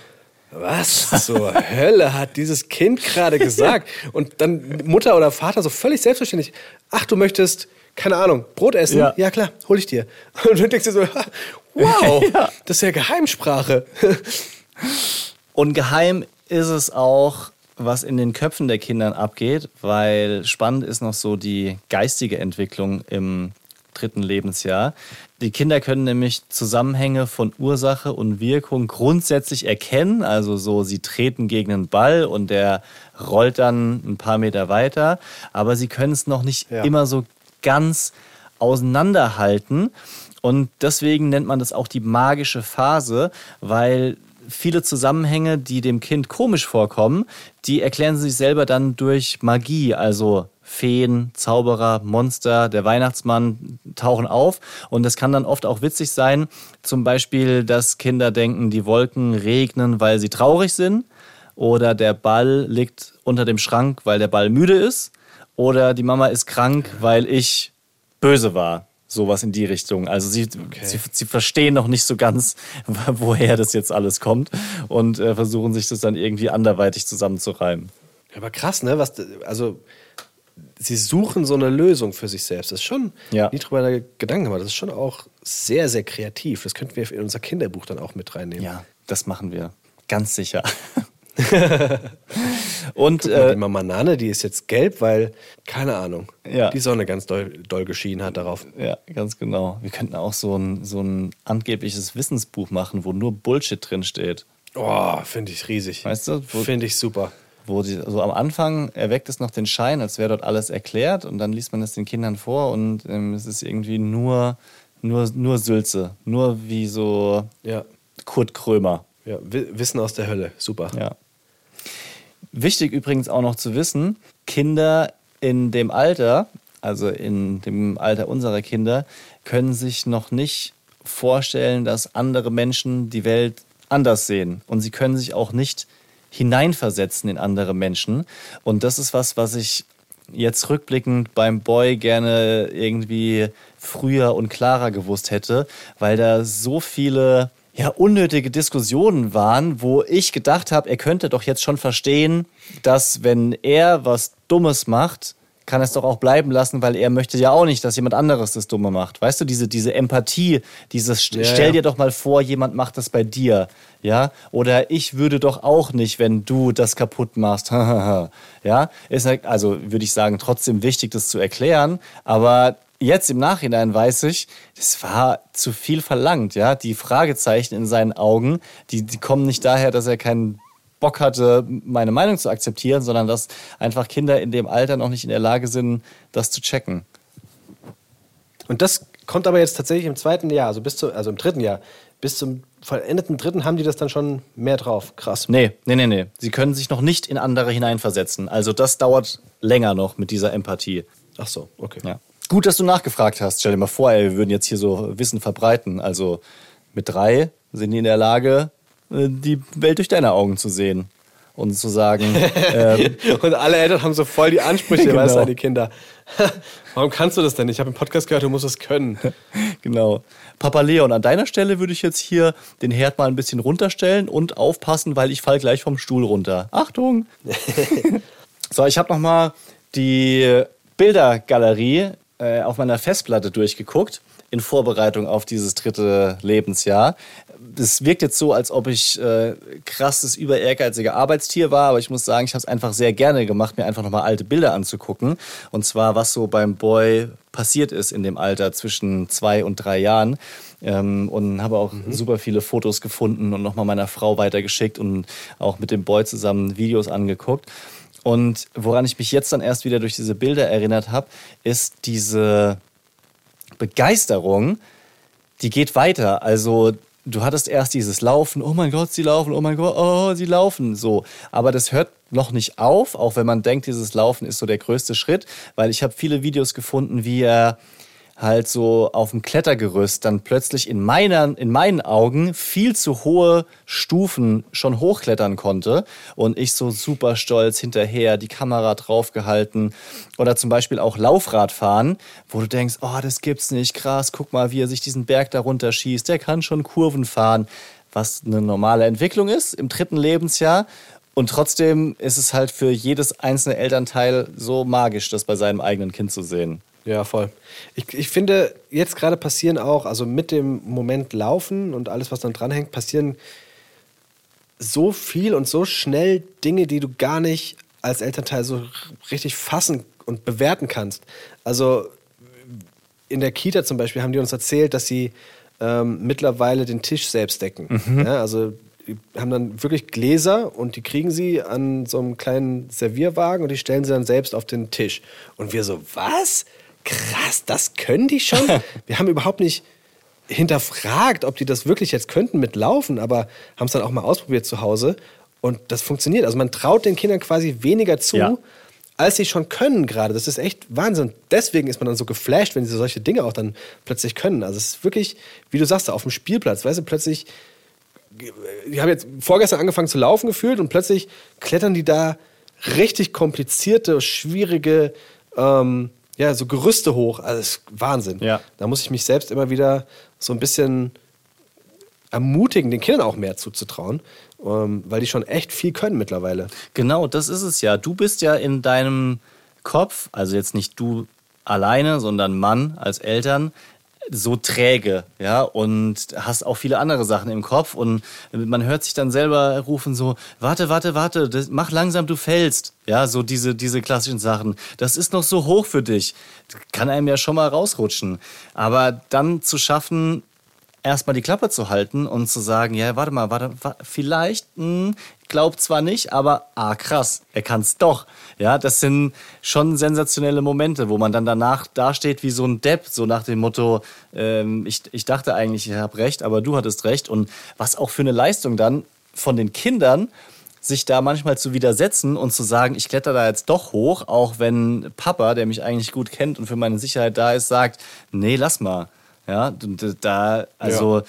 was zur Hölle hat dieses Kind gerade gesagt? Und dann Mutter oder Vater so völlig selbstverständlich, ach, du möchtest, keine Ahnung, Brot essen? Ja. Ja, klar, hol ich dir. Und du denkst dir so, wow, das ist ja Geheimsprache. Und geheim ist es auch, was in den Köpfen der Kindern abgeht, weil spannend ist noch so die geistige Entwicklung im dritten Lebensjahr. Die Kinder können nämlich Zusammenhänge von Ursache und Wirkung grundsätzlich erkennen. Also so, sie treten gegen einen Ball und der rollt dann ein paar Meter weiter. Aber sie können es noch nicht Ja. immer so ganz auseinanderhalten. Und deswegen nennt man das auch die magische Phase, weil viele Zusammenhänge, die dem Kind komisch vorkommen, die erklären sie sich selber dann durch Magie, also Feen, Zauberer, Monster, der Weihnachtsmann tauchen auf. Und das kann dann oft auch witzig sein. Zum Beispiel, dass Kinder denken, die Wolken regnen, weil sie traurig sind. Oder der Ball liegt unter dem Schrank, weil der Ball müde ist. Oder die Mama ist krank, weil ich böse war. Sowas in die Richtung. Also sie, okay. sie, sie, verstehen noch nicht so ganz, woher das jetzt alles kommt und äh, versuchen sich das dann irgendwie anderweitig zusammenzureimen. Aber krass, ne? Was, also sie suchen so eine Lösung für sich selbst. Das ist schon, ja. nie drüber Gedanken gemacht, das ist schon auch sehr, sehr kreativ. Das könnten wir in unser Kinderbuch dann auch mit reinnehmen. Ja, das machen wir. Ganz sicher. und mal, äh, die Mama Nane, die ist jetzt gelb, weil, keine Ahnung, ja. die Sonne ganz doll, doll geschienen hat darauf. Ja, ganz genau. Wir könnten auch so ein, so ein angebliches Wissensbuch machen, wo nur Bullshit drin steht. Oh, finde ich riesig. Weißt du? Finde ich super wo die, so am Anfang erweckt es noch den Schein, als wäre dort alles erklärt und dann liest man es den Kindern vor und ähm, es ist irgendwie nur, nur, nur Sülze, nur wie so ja. Kurt Krömer. Ja, Wissen aus der Hölle, super. Ja. Wichtig übrigens auch noch zu wissen, Kinder in dem Alter, also in dem Alter unserer Kinder, können sich noch nicht vorstellen, dass andere Menschen die Welt anders sehen. Und sie können sich auch nicht hineinversetzen in andere Menschen. Und das ist was, was ich jetzt rückblickend beim Boy gerne irgendwie früher und klarer gewusst hätte, weil da so viele ja, unnötige Diskussionen waren, wo ich gedacht habe, er könnte doch jetzt schon verstehen, dass wenn er was Dummes macht, kann es doch auch bleiben lassen, weil er möchte ja auch nicht, dass jemand anderes das Dumme macht. Weißt du, diese, diese Empathie, dieses ja, stell dir doch mal vor, jemand macht das bei dir, ja? Oder ich würde doch auch nicht, wenn du das kaputt machst, ja? Ist halt, also würde ich sagen, trotzdem wichtig, das zu erklären, aber jetzt im Nachhinein weiß ich, das war zu viel verlangt, ja? Die Fragezeichen in seinen Augen, die, die kommen nicht daher, dass er keinen Bock hatte, meine Meinung zu akzeptieren, sondern dass einfach Kinder in dem Alter noch nicht in der Lage sind, das zu checken. Und das kommt aber jetzt tatsächlich im zweiten Jahr, also bis zu, also im dritten Jahr, bis zum vollendeten dritten haben die das dann schon mehr drauf. Krass. Nee, nee, nee, nee. Sie können sich noch nicht in andere hineinversetzen. Also das dauert länger noch mit dieser Empathie. Ach so, okay. Ja. Gut, dass du nachgefragt hast. Stell dir mal vor, ey, wir würden jetzt hier so Wissen verbreiten. Also mit drei sind die in der Lage, äh, die Welt durch deine Augen zu sehen und zu sagen. Ähm, und alle Eltern haben so voll die Ansprüche, genau. weißt du, an die Kinder. Warum kannst du das denn? Ich habe im Podcast gehört, du musst es können. genau. Papa Leon, an deiner Stelle würde ich jetzt hier den Herd mal ein bisschen runterstellen und aufpassen, weil ich fall gleich vom Stuhl runter. Achtung! so, ich habe noch mal die Bildergalerie äh, auf meiner Festplatte durchgeguckt in Vorbereitung auf dieses dritte Lebensjahr das wirkt jetzt so, als ob ich äh, krasses, über ehrgeiziger Arbeitstier war, aber ich muss sagen, ich habe es einfach sehr gerne gemacht, mir einfach nochmal alte Bilder anzugucken. Und zwar, was so beim Boy passiert ist in dem Alter zwischen zwei und drei Jahren. Ähm, und habe auch mhm. super viele Fotos gefunden und nochmal meiner Frau weitergeschickt und auch mit dem Boy zusammen Videos angeguckt. Und woran ich mich jetzt dann erst wieder durch diese Bilder erinnert habe, ist diese Begeisterung, die geht weiter. Also du hattest erst dieses Laufen, oh mein Gott, sie laufen, oh mein Gott, oh, sie laufen, so. Aber das hört noch nicht auf, auch wenn man denkt, dieses Laufen ist so der größte Schritt, weil ich habe viele Videos gefunden, wie er halt so auf dem Klettergerüst dann plötzlich in, meiner, in meinen Augen viel zu hohe Stufen schon hochklettern konnte und ich so super stolz hinterher die Kamera draufgehalten oder zum Beispiel auch Laufradfahren, wo du denkst, oh, das gibt's nicht, krass, guck mal, wie er sich diesen Berg darunter schießt, der kann schon Kurven fahren, was eine normale Entwicklung ist im dritten Lebensjahr und trotzdem ist es halt für jedes einzelne Elternteil so magisch, das bei seinem eigenen Kind zu sehen. Ja, voll. Ich, ich finde, jetzt gerade passieren auch, also mit dem Moment Laufen und alles, was dann dranhängt, passieren so viel und so schnell Dinge, die du gar nicht als Elternteil so richtig fassen und bewerten kannst. Also in der Kita zum Beispiel haben die uns erzählt, dass sie ähm, mittlerweile den Tisch selbst decken. Mhm. Ja, also die haben dann wirklich Gläser und die kriegen sie an so einem kleinen Servierwagen und die stellen sie dann selbst auf den Tisch. Und wir so, was? Krass, das können die schon. Wir haben überhaupt nicht hinterfragt, ob die das wirklich jetzt könnten mit Laufen, aber haben es dann auch mal ausprobiert zu Hause und das funktioniert. Also man traut den Kindern quasi weniger zu, Ja. als sie schon können gerade. Das ist echt Wahnsinn. Deswegen ist man dann so geflasht, wenn sie solche Dinge auch dann plötzlich können. Also es ist wirklich, wie du sagst, auf dem Spielplatz, weißt du, plötzlich die haben jetzt vorgestern angefangen zu laufen gefühlt und plötzlich klettern die da richtig komplizierte, schwierige, ähm, ja, so Gerüste hoch. Also das ist Wahnsinn. Ja. Da muss ich mich selbst immer wieder so ein bisschen ermutigen, den Kindern auch mehr zuzutrauen, ähm, weil die schon echt viel können mittlerweile. Genau, das ist es ja. Du bist ja in deinem Kopf, also jetzt nicht du alleine, sondern Mann als Eltern, so träge, ja, und hast auch viele andere Sachen im Kopf und man hört sich dann selber rufen so, warte, warte, warte, das, mach langsam, du fällst, ja, so diese, diese klassischen Sachen. Das ist noch so hoch für dich. Kann einem ja schon mal rausrutschen. Aber dann zu schaffen, erstmal die Klappe zu halten und zu sagen, ja, warte mal, warte, wa- vielleicht, hm, glaub zwar nicht, aber ah, krass, er kann's doch. Ja, das sind schon sensationelle Momente, wo man dann danach dasteht wie so ein Depp, so nach dem Motto, ähm, ich, ich dachte eigentlich, ich habe recht, aber du hattest recht. Und was auch für eine Leistung dann von den Kindern, sich da manchmal zu widersetzen und zu sagen, ich kletter da jetzt doch hoch, auch wenn Papa, der mich eigentlich gut kennt und für meine Sicherheit da ist, sagt, nee, lass mal. Ja, da, also,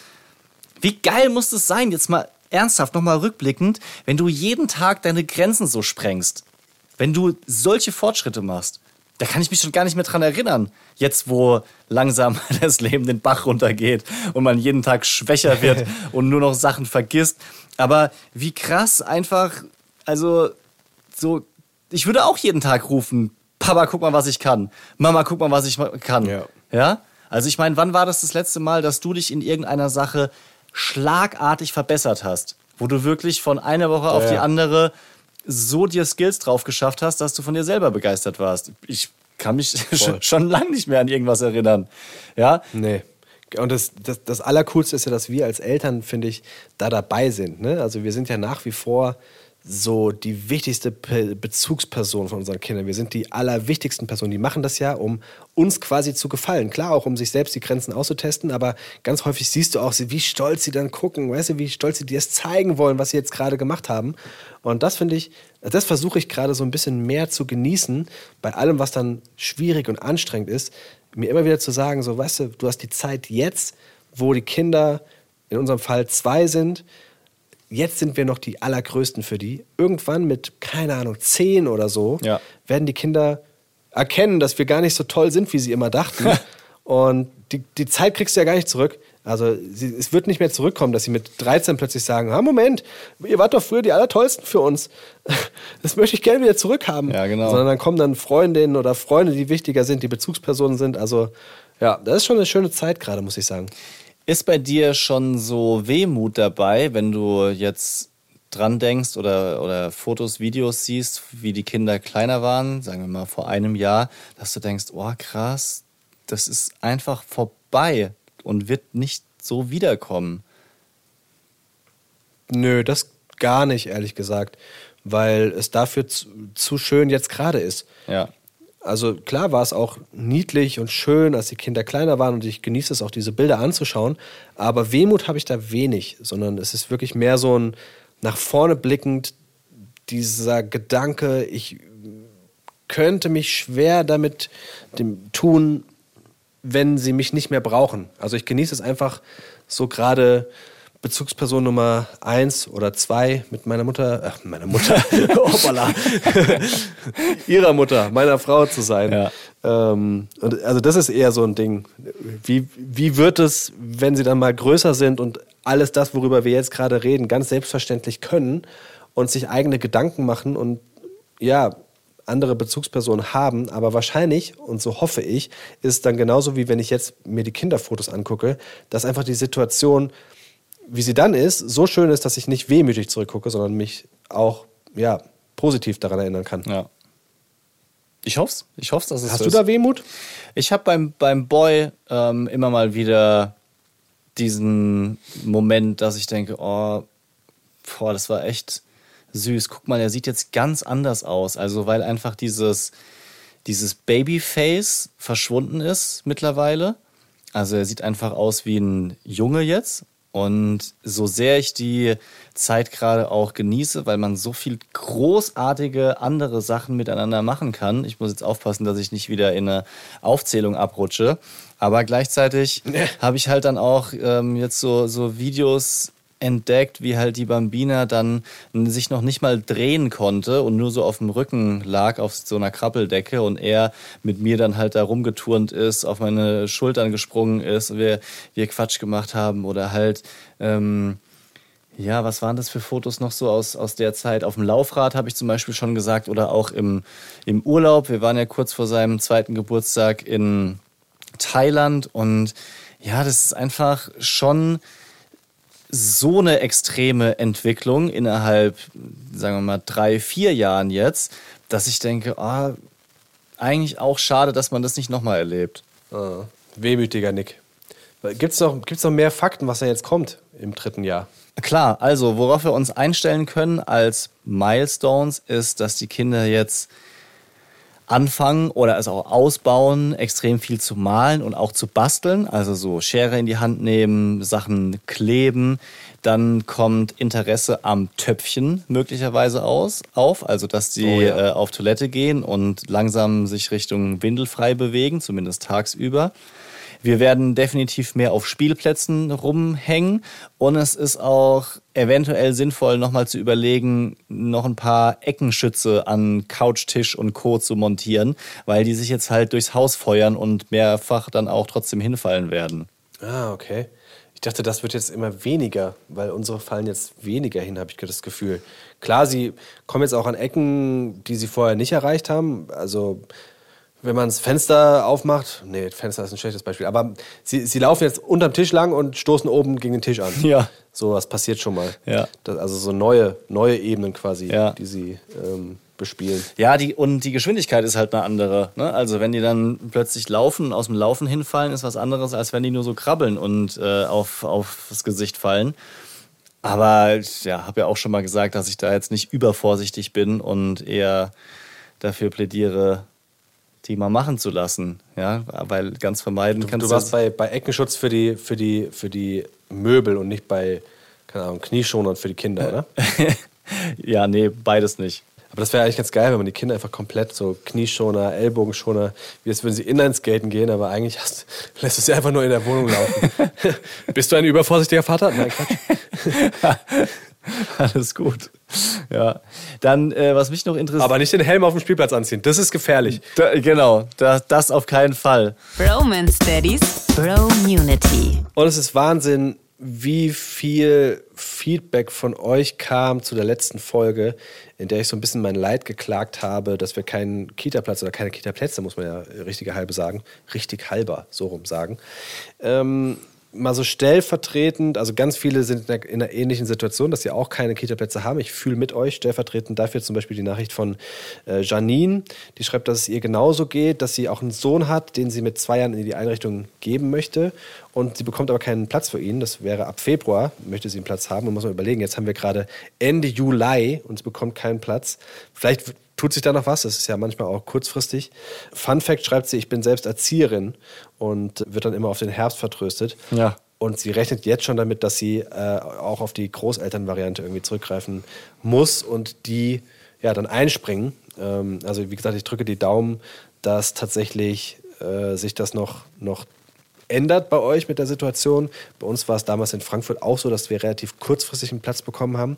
wie geil muss das sein, jetzt mal ernsthaft, nochmal rückblickend, wenn du jeden Tag deine Grenzen so sprengst, wenn du solche Fortschritte machst. Da kann ich mich schon gar nicht mehr dran erinnern. Jetzt, wo langsam das Leben den Bach runtergeht und man jeden Tag schwächer wird und nur noch Sachen vergisst. Aber wie krass einfach, also so, ich würde auch jeden Tag rufen, Papa, guck mal, was ich kann. Mama, guck mal, was ich kann. Ja. ja? Also ich meine, wann war das das letzte Mal, dass du dich in irgendeiner Sache schlagartig verbessert hast? Wo du wirklich von einer Woche auf Ja. die andere so dir Skills drauf geschafft hast, dass du von dir selber begeistert warst. Ich kann mich schon, schon lange nicht mehr an irgendwas erinnern. Ja, Nee. Und das, das, das Allercoolste ist ja, dass wir als Eltern, finde ich, da dabei sind. Ne? Also wir sind ja nach wie vor so die wichtigste Pe Bezugsperson von unseren Kindern. Wir sind die allerwichtigsten Personen. Die machen das ja, um uns quasi zu gefallen. Klar, auch um sich selbst die Grenzen auszutesten, aber ganz häufig siehst du auch, wie stolz sie dann gucken, weißt du, wie stolz sie dir es zeigen wollen, was sie jetzt gerade gemacht haben. Und das finde ich, das versuche ich gerade so ein bisschen mehr zu genießen, bei allem, was dann schwierig und anstrengend ist, mir immer wieder zu sagen, so, weißt du, du hast die Zeit jetzt, wo die Kinder in unserem Fall zwei sind, jetzt sind wir noch die allergrößten für die. Irgendwann mit, keine Ahnung, zehn oder so, Ja. werden die Kinder erkennen, dass wir gar nicht so toll sind, wie sie immer dachten. Und die, die Zeit kriegst du ja gar nicht zurück. Also sie, es wird nicht mehr zurückkommen, dass sie mit 13 plötzlich sagen, ah, Moment, ihr wart doch früher die Allertollsten für uns. Das möchte ich gerne wieder zurückhaben. Ja, genau. Sondern dann kommen dann Freundinnen oder Freunde, die wichtiger sind, die Bezugspersonen sind. Also ja, das ist schon eine schöne Zeit gerade, muss ich sagen. Ist bei dir schon so Wehmut dabei, wenn du jetzt dran denkst oder, oder Fotos, Videos siehst, wie die Kinder kleiner waren, sagen wir mal vor einem Jahr, dass du denkst, oh krass, das ist einfach vorbei und wird nicht so wiederkommen. Nö, das gar nicht, ehrlich gesagt. Weil es dafür zu, zu schön jetzt gerade ist. Ja. Also klar war es auch niedlich und schön, als die Kinder kleiner waren und ich genieße es auch, diese Bilder anzuschauen. Aber Wehmut habe ich da wenig, sondern es ist wirklich mehr so ein nach vorne blickend, dieser Gedanke, ich könnte mich schwer damit dem tun, wenn sie mich nicht mehr brauchen. Also ich genieße es einfach so gerade Bezugsperson Nummer eins oder zwei mit meiner Mutter, ach, meiner Mutter, hoppala, ihrer Mutter, meiner Frau zu sein. Ja. Ähm, und also das ist eher so ein Ding. Wie, wie wird es, wenn sie dann mal größer sind und alles das, worüber wir jetzt gerade reden, ganz selbstverständlich können und sich eigene Gedanken machen und ja, andere Bezugspersonen haben, aber wahrscheinlich, und so hoffe ich, ist dann genauso wie wenn ich jetzt mir die Kinderfotos angucke, dass einfach die Situation, wie sie dann ist, so schön ist, dass ich nicht wehmütig zurückgucke, sondern mich auch ja, positiv daran erinnern kann. Ja. Ich hoffe Ich hoffe, dass es Hast so du da Wehmut? Ich habe beim, beim Boy ähm, immer mal wieder diesen Moment, dass ich denke, oh, boah, das war echt süß. Guck mal, er sieht jetzt ganz anders aus. Also, weil einfach dieses, dieses Babyface verschwunden ist mittlerweile. Also er sieht einfach aus wie ein Junge jetzt. Und so sehr ich die Zeit gerade auch genieße, weil man so viel großartige andere Sachen miteinander machen kann. Ich muss jetzt aufpassen, dass ich nicht wieder in eine Aufzählung abrutsche. Aber gleichzeitig habe ich halt dann auch ähm, jetzt so, so Videos entdeckt, wie halt die Bambina dann sich noch nicht mal drehen konnte und nur so auf dem Rücken lag auf so einer Krabbeldecke und er mit mir dann halt da rumgeturnt ist, auf meine Schultern gesprungen ist wir, wir Quatsch gemacht haben oder halt, ähm, ja, was waren das für Fotos noch so aus, aus der Zeit? Auf dem Laufrad habe ich zum Beispiel schon gesagt oder auch im, im Urlaub. Wir waren ja kurz vor seinem zweiten Geburtstag in Thailand und ja, das ist einfach schon so eine extreme Entwicklung innerhalb, sagen wir mal, drei, vier Jahren jetzt, dass ich denke, ah, eigentlich auch schade, dass man das nicht nochmal erlebt. Ah, wehmütiger Nick. Gibt es noch, gibt's noch mehr Fakten, was da jetzt kommt im dritten Jahr? Klar, also worauf wir uns einstellen können als Milestones ist, dass die Kinder jetzt anfangen oder es auch ausbauen, extrem viel zu malen und auch zu basteln, also so Schere in die Hand nehmen, Sachen kleben. Dann kommt Interesse am Töpfchen möglicherweise aus, auf, also dass sie Oh ja. äh, auf Toilette gehen und langsam sich Richtung Windelfrei bewegen, zumindest tagsüber. Wir werden definitiv mehr auf Spielplätzen rumhängen und es ist auch eventuell sinnvoll, nochmal zu überlegen, noch ein paar Eckenschütze an Couch, Tisch und Co. zu montieren, weil die sich jetzt halt durchs Haus feuern und mehrfach dann auch trotzdem hinfallen werden. Ah, okay. Ich dachte, das wird jetzt immer weniger, weil unsere fallen jetzt weniger hin, habe ich das Gefühl. Klar, sie kommen jetzt auch an Ecken, die sie vorher nicht erreicht haben. Also, wenn man das Fenster aufmacht, nee, Fenster ist ein schlechtes Beispiel, aber sie, sie laufen jetzt unterm Tisch lang und stoßen oben gegen den Tisch an. Ja. So was passiert schon mal. Ja. Das, also so neue, neue Ebenen quasi, Ja. die sie ähm, bespielen. Ja, die, und die Geschwindigkeit ist halt eine andere. Ne? Also wenn die dann plötzlich laufen, aus dem Laufen hinfallen, ist was anderes, als wenn die nur so krabbeln und äh, auf, auf das Gesicht fallen. Aber ich ja, habe ja auch schon mal gesagt, dass ich da jetzt nicht übervorsichtig bin und eher dafür plädiere, die mal machen zu lassen. Ja, weil ganz vermeiden Du, kannst du warst bei, bei Eckenschutz für die, für, die, für die Möbel und nicht bei, keine Ahnung, Knieschonern für die Kinder, oder? ja, nee, beides nicht. Aber das wäre eigentlich ganz geil, wenn man die Kinder einfach komplett so Knieschoner, Ellbogenschoner, wie als würden sie Inlineskaten gehen, aber eigentlich hast, lässt du sie einfach nur in der Wohnung laufen. Bist du ein übervorsichtiger Vater? Nein, Quatsch. Alles gut. Ja. Dann, äh, was mich noch interessiert. Aber nicht den Helm auf dem Spielplatz anziehen. Das ist gefährlich. Da, genau, da, das auf keinen Fall. Bromance Daddies, Bro-Unity. Und es ist Wahnsinn, wie viel Feedback von euch kam zu der letzten Folge, in der ich so ein bisschen mein Leid geklagt habe, dass wir keinen Kita-Platz oder keine Kita-Plätze, muss man ja richtig halbe sagen, richtig halber, so rum sagen. Ähm, mal so stellvertretend, also ganz viele sind in einer, in einer ähnlichen Situation, dass sie auch keine Kita-Plätze haben. Ich fühle mit euch stellvertretend dafür zum Beispiel die Nachricht von äh, Janine, die schreibt, dass es ihr genauso geht, dass sie auch einen Sohn hat, den sie mit zwei Jahren in die Einrichtung geben möchte. Und sie bekommt aber keinen Platz für ihn. Das wäre ab Februar, möchte sie einen Platz haben. Und muss man überlegen, jetzt haben wir gerade Ende Juli und sie bekommt keinen Platz. Vielleicht tut sich da noch was. Das ist ja manchmal auch kurzfristig. Fun Fact schreibt sie, ich bin selbst Erzieherin und wird dann immer auf den Herbst vertröstet. Ja. Und sie rechnet jetzt schon damit, dass sie äh, auch auf die Großelternvariante irgendwie zurückgreifen muss und die ja dann einspringen. Ähm, also wie gesagt, ich drücke die Daumen, dass tatsächlich äh, sich das noch, noch ändert bei euch mit der Situation. Bei uns war es damals in Frankfurt auch so, dass wir relativ kurzfristig einen Platz bekommen haben.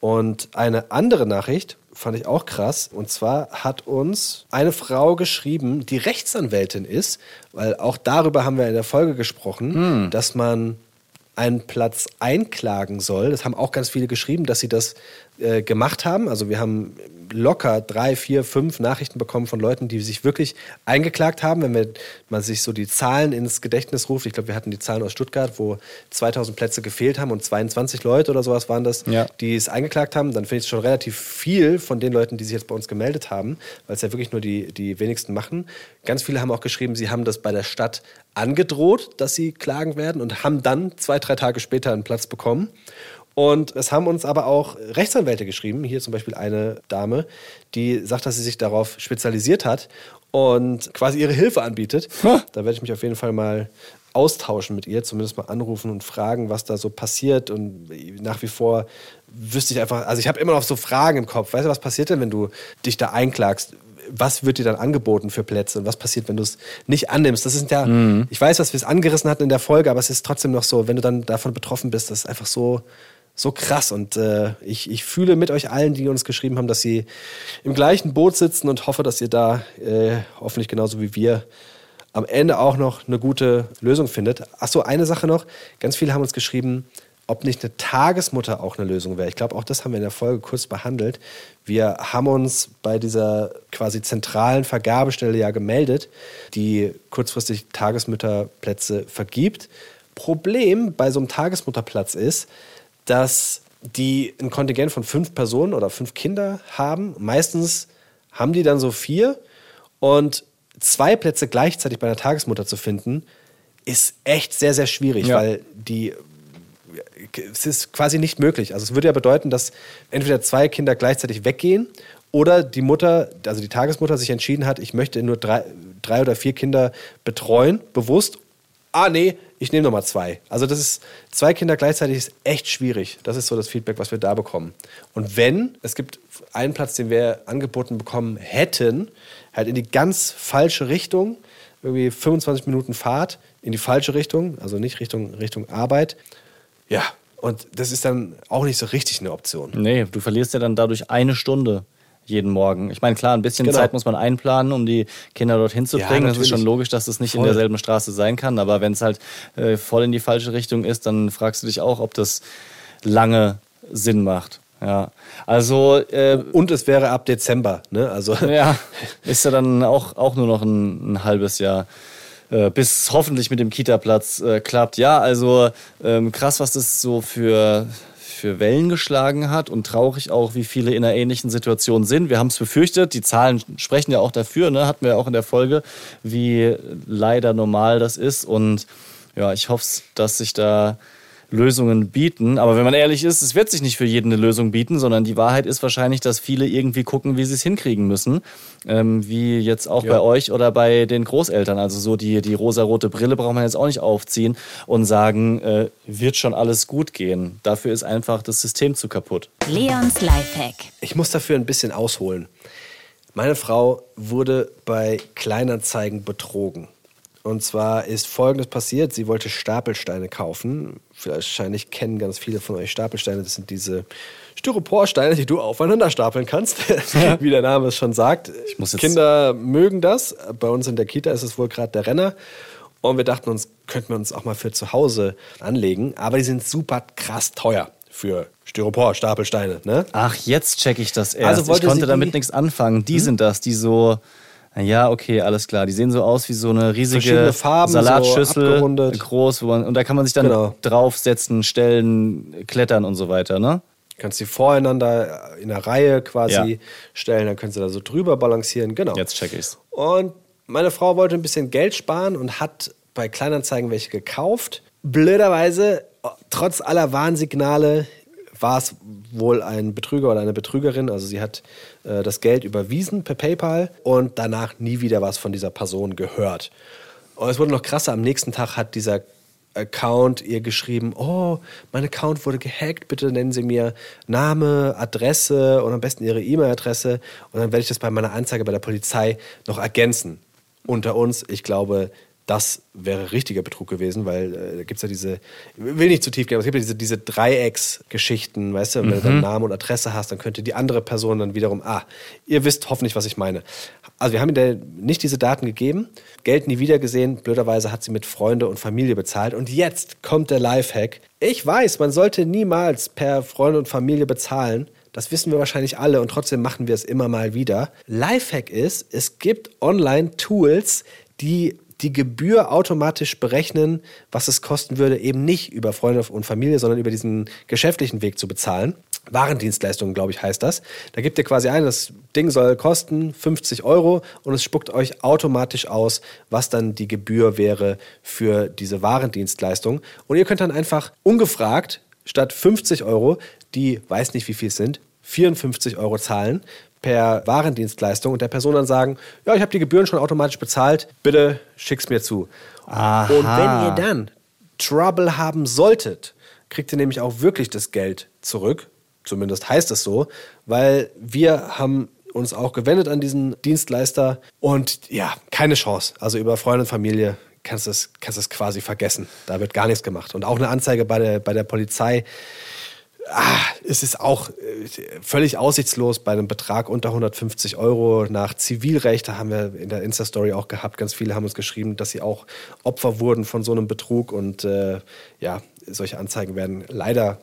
Und eine andere Nachricht fand ich auch krass. Und zwar hat uns eine Frau geschrieben, die Rechtsanwältin ist, weil auch darüber haben wir in der Folge gesprochen, dass man einen Platz einklagen soll. Das haben auch ganz viele geschrieben, dass sie das äh, gemacht haben. Also wir haben locker drei, vier, fünf Nachrichten bekommen von Leuten, die sich wirklich eingeklagt haben. Wenn wir, man sich so die Zahlen ins Gedächtnis ruft, ich glaube, wir hatten die Zahlen aus Stuttgart, wo 2000 Plätze gefehlt haben und 22 Leute oder sowas waren das, Ja. die es eingeklagt haben, dann finde ich es schon relativ viel von den Leuten, die sich jetzt bei uns gemeldet haben, weil es ja wirklich nur die, die wenigsten machen. Ganz viele haben auch geschrieben, sie haben das bei der Stadt angedroht, dass sie klagen werden und haben dann zwei, drei Tage später einen Platz bekommen. Und es haben uns aber auch Rechtsanwälte geschrieben, hier zum Beispiel eine Dame, die sagt, dass sie sich darauf spezialisiert hat und quasi ihre Hilfe anbietet. Da werde ich mich auf jeden Fall mal austauschen mit ihr, zumindest mal anrufen und fragen, was da so passiert. Und nach wie vor wüsste ich einfach, also ich habe immer noch so Fragen im Kopf. Weißt du, was passiert denn, wenn du dich da einklagst? Was wird dir dann angeboten für Plätze und was passiert, wenn du es nicht annimmst? Das ist ja, Mhm. ich weiß, dass wir es angerissen hatten in der Folge, aber es ist trotzdem noch so, wenn du dann davon betroffen bist, das ist einfach so, so krass. Und äh, ich, ich fühle mit euch allen, die uns geschrieben haben, dass sie im gleichen Boot sitzen und hoffe, dass ihr da äh, hoffentlich genauso wie wir am Ende auch noch eine gute Lösung findet. Achso, eine Sache noch. Ganz viele haben uns geschrieben, ob nicht eine Tagesmutter auch eine Lösung wäre. Ich glaube, auch das haben wir in der Folge kurz behandelt. Wir haben uns bei dieser quasi zentralen Vergabestelle ja gemeldet, die kurzfristig Tagesmütterplätze vergibt. Problem bei so einem Tagesmutterplatz ist, dass die ein Kontingent von fünf Personen oder fünf Kinder haben. Meistens haben die dann so vier und zwei Plätze gleichzeitig bei einer Tagesmutter zu finden, ist echt sehr, sehr schwierig, Ja. weil die es ist quasi nicht möglich. Also es würde ja bedeuten, dass entweder zwei Kinder gleichzeitig weggehen oder die Mutter, also die Tagesmutter sich entschieden hat, ich möchte nur drei, drei oder vier Kinder betreuen, bewusst. Ah, nee, ich nehme nochmal zwei. Also das ist, zwei Kinder gleichzeitig ist echt schwierig. Das ist so das Feedback, was wir da bekommen. Und wenn, es gibt einen Platz, den wir angeboten bekommen hätten, halt in die ganz falsche Richtung, irgendwie 25 Minuten Fahrt in die falsche Richtung, also nicht Richtung, Richtung Arbeit. Ja, und das ist dann auch nicht so richtig eine Option. Nee, du verlierst ja dann dadurch eine Stunde jeden Morgen. Ich meine, klar, ein bisschen Genau. Zeit muss man einplanen, um die Kinder dorthin zu Ja, bringen. das ist schon logisch, dass das nicht in Voll. derselben Straße sein kann. Aber wenn es halt äh, voll in die falsche Richtung ist, dann fragst du dich auch, ob das lange Sinn macht. Ja, also äh, Und es wäre ab Dezember, ne? Also ja, ist ja dann auch, auch nur noch ein, ein halbes Jahr. äh, Bis hoffentlich mit dem Kita-Platz äh, klappt. Ja, also ähm, krass, was das so für, für Wellen geschlagen hat und traurig auch, wie viele in einer ähnlichen Situation sind. Wir haben es befürchtet, die Zahlen sprechen ja auch dafür, ne? hatten wir auch in der Folge, wie leider normal das ist. Und ja, ich hoffe, dass sich da Lösungen bieten. Aber wenn man ehrlich ist, es wird sich nicht für jeden eine Lösung bieten, sondern die Wahrheit ist wahrscheinlich, dass viele irgendwie gucken, wie sie es hinkriegen müssen. Ähm, wie jetzt auch Ja. bei euch oder bei den Großeltern. Also so die, die rosarote Brille braucht man jetzt auch nicht aufziehen und sagen, äh, wird schon alles gut gehen. Dafür ist einfach das System zu kaputt. Leons Lifehack. Ich muss dafür ein bisschen ausholen. Meine Frau wurde bei Kleinanzeigen betrogen. Und zwar ist Folgendes passiert. Sie wollte Stapelsteine kaufen. Wahrscheinlich kennen ganz viele von euch Stapelsteine. Das sind diese Styroporsteine, die du aufeinander stapeln kannst. Wie der Name es schon sagt. Kinder mögen das. Bei uns in der Kita ist es wohl gerade der Renner. Und wir dachten uns, könnten wir uns auch mal für zu Hause anlegen. Aber die sind super krass teuer für Styropor-Stapelsteine. Ne? Ach, jetzt check ich das erst. Also ich konnte damit nichts anfangen. Die sind das, die so. Ja, okay, alles klar. Die sehen so aus wie so eine riesige Farben, so Salatschüssel, abgerundet. groß, man, und da kann man sich dann Genau. draufsetzen, stellen, klettern und so weiter, ne? kannst sie voreinander in einer Reihe quasi Ja. stellen, dann können sie da so drüber balancieren. Genau. Jetzt check ich's. Und meine Frau wollte ein bisschen Geld sparen und hat bei Kleinanzeigen welche gekauft. Blöderweise, trotz aller Warnsignale, war es wohl ein Betrüger oder eine Betrügerin. Also sie hat äh, das Geld überwiesen per PayPal und danach nie wieder was von dieser Person gehört. Und es wurde noch krasser. Am nächsten Tag hat dieser Account ihr geschrieben, oh, mein Account wurde gehackt, bitte nennen Sie mir Name, Adresse und am besten Ihre E-Mail-Adresse und dann werde ich das bei meiner Anzeige bei der Polizei noch ergänzen. Unter uns, ich glaube, das wäre richtiger Betrug gewesen, weil äh, da gibt es ja diese, ich will nicht zu tief gehen, aber es gibt ja diese, diese Dreiecksgeschichten, weißt du, wenn du dann Namen und Adresse hast, dann könnte die andere Person dann wiederum, ah, ihr wisst hoffentlich, was ich meine. Also wir haben ihr nicht diese Daten gegeben, Geld nie wieder gesehen, blöderweise hat sie mit Freunde und Familie bezahlt und jetzt kommt der Lifehack. Ich weiß, man sollte niemals per Freunde und Familie bezahlen, das wissen wir wahrscheinlich alle und trotzdem machen wir es immer mal wieder. Lifehack ist, es gibt Online-Tools, die die Gebühr automatisch berechnen, was es kosten würde, eben nicht über Freunde und Familie, sondern über diesen geschäftlichen Weg zu bezahlen. Warendienstleistungen, glaube ich, heißt das. Da gibt ihr quasi ein, das Ding soll kosten 50 Euro und es spuckt euch automatisch aus, was dann die Gebühr wäre für diese Warendienstleistung. Und ihr könnt dann einfach ungefragt statt 50 Euro, die weiß nicht, wie viel es sind, 54 Euro zahlen, per Warendienstleistung und der Person dann sagen, ja, ich habe die Gebühren schon automatisch bezahlt, bitte schick's mir zu. Aha. Und wenn ihr dann Trouble haben solltet, kriegt ihr nämlich auch wirklich das Geld zurück. Zumindest heißt es so, weil wir haben uns auch gewendet an diesen Dienstleister und ja, keine Chance. Also über Freunde und Familie kannst du es, kannst es quasi vergessen. Da wird gar nichts gemacht. Und auch eine Anzeige bei der, bei der Polizei ah, es ist auch äh, völlig aussichtslos bei einem Betrag unter 150 Euro nach Zivilrecht. Da haben wir in der Insta-Story auch gehabt. Ganz viele haben uns geschrieben, dass sie auch Opfer wurden von so einem Betrug. Und äh, ja, solche Anzeigen werden leider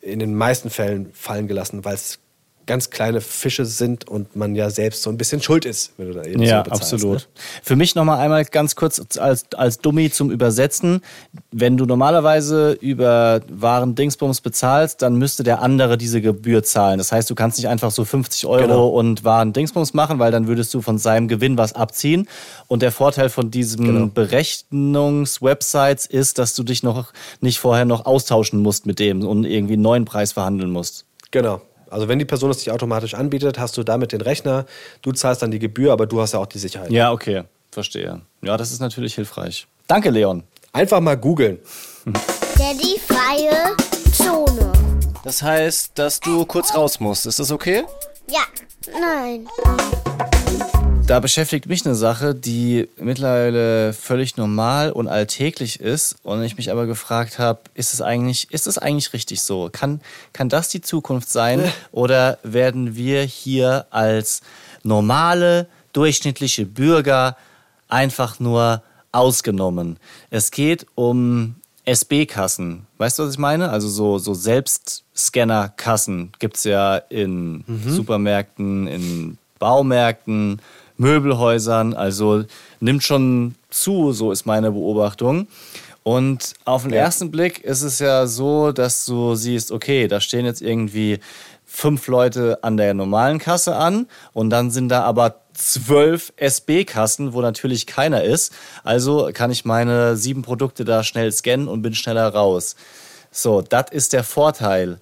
in den meisten Fällen fallen gelassen, weil es ganz kleine Fische sind und man ja selbst so ein bisschen schuld ist, wenn du da eben Ja, so bezahlst, absolut. Ne? Für mich nochmal einmal ganz kurz als, als Dummy zum Übersetzen. Wenn du normalerweise über Waren Dingsbums bezahlst, dann müsste der andere diese Gebühr zahlen. Das heißt, du kannst nicht einfach so 50 Euro Genau. und Waren Dingsbums machen, weil dann würdest du von seinem Gewinn was abziehen. Und der Vorteil von diesen Genau. Berechnungswebsites ist, dass du dich noch nicht vorher noch austauschen musst mit dem und irgendwie einen neuen Preis verhandeln musst. Genau. Also wenn die Person es dich automatisch anbietet, hast du damit den Rechner, du zahlst dann die Gebühr, aber du hast ja auch die Sicherheit. Ja, okay, verstehe. Ja, das ist natürlich hilfreich. Danke, Leon. Einfach mal googeln. Daddy freie Zone. Das heißt, dass du kurz raus musst. Ist das okay? Ja, nein. Da beschäftigt mich eine Sache, die mittlerweile völlig normal und alltäglich ist und ich mich aber gefragt habe, ist es eigentlich, ist es eigentlich richtig so? Kann, kann das die Zukunft sein oder werden wir hier als normale, durchschnittliche Bürger einfach nur ausgenommen? Es geht um SB-Kassen. Weißt du, was ich meine? Also so, so Selbstscanner-Kassen gibt es ja in Supermärkten, in Baumärkten, Möbelhäusern. Also nimmt schon zu, so ist meine Beobachtung. Und auf den ersten Blick ist es ja so, dass du siehst, okay, da stehen jetzt irgendwie fünf Leute an der normalen Kasse an und dann sind da aber zwölf SB-Kassen, wo natürlich keiner ist. Also kann ich meine sieben Produkte da schnell scannen und bin schneller raus. So, das ist der Vorteil.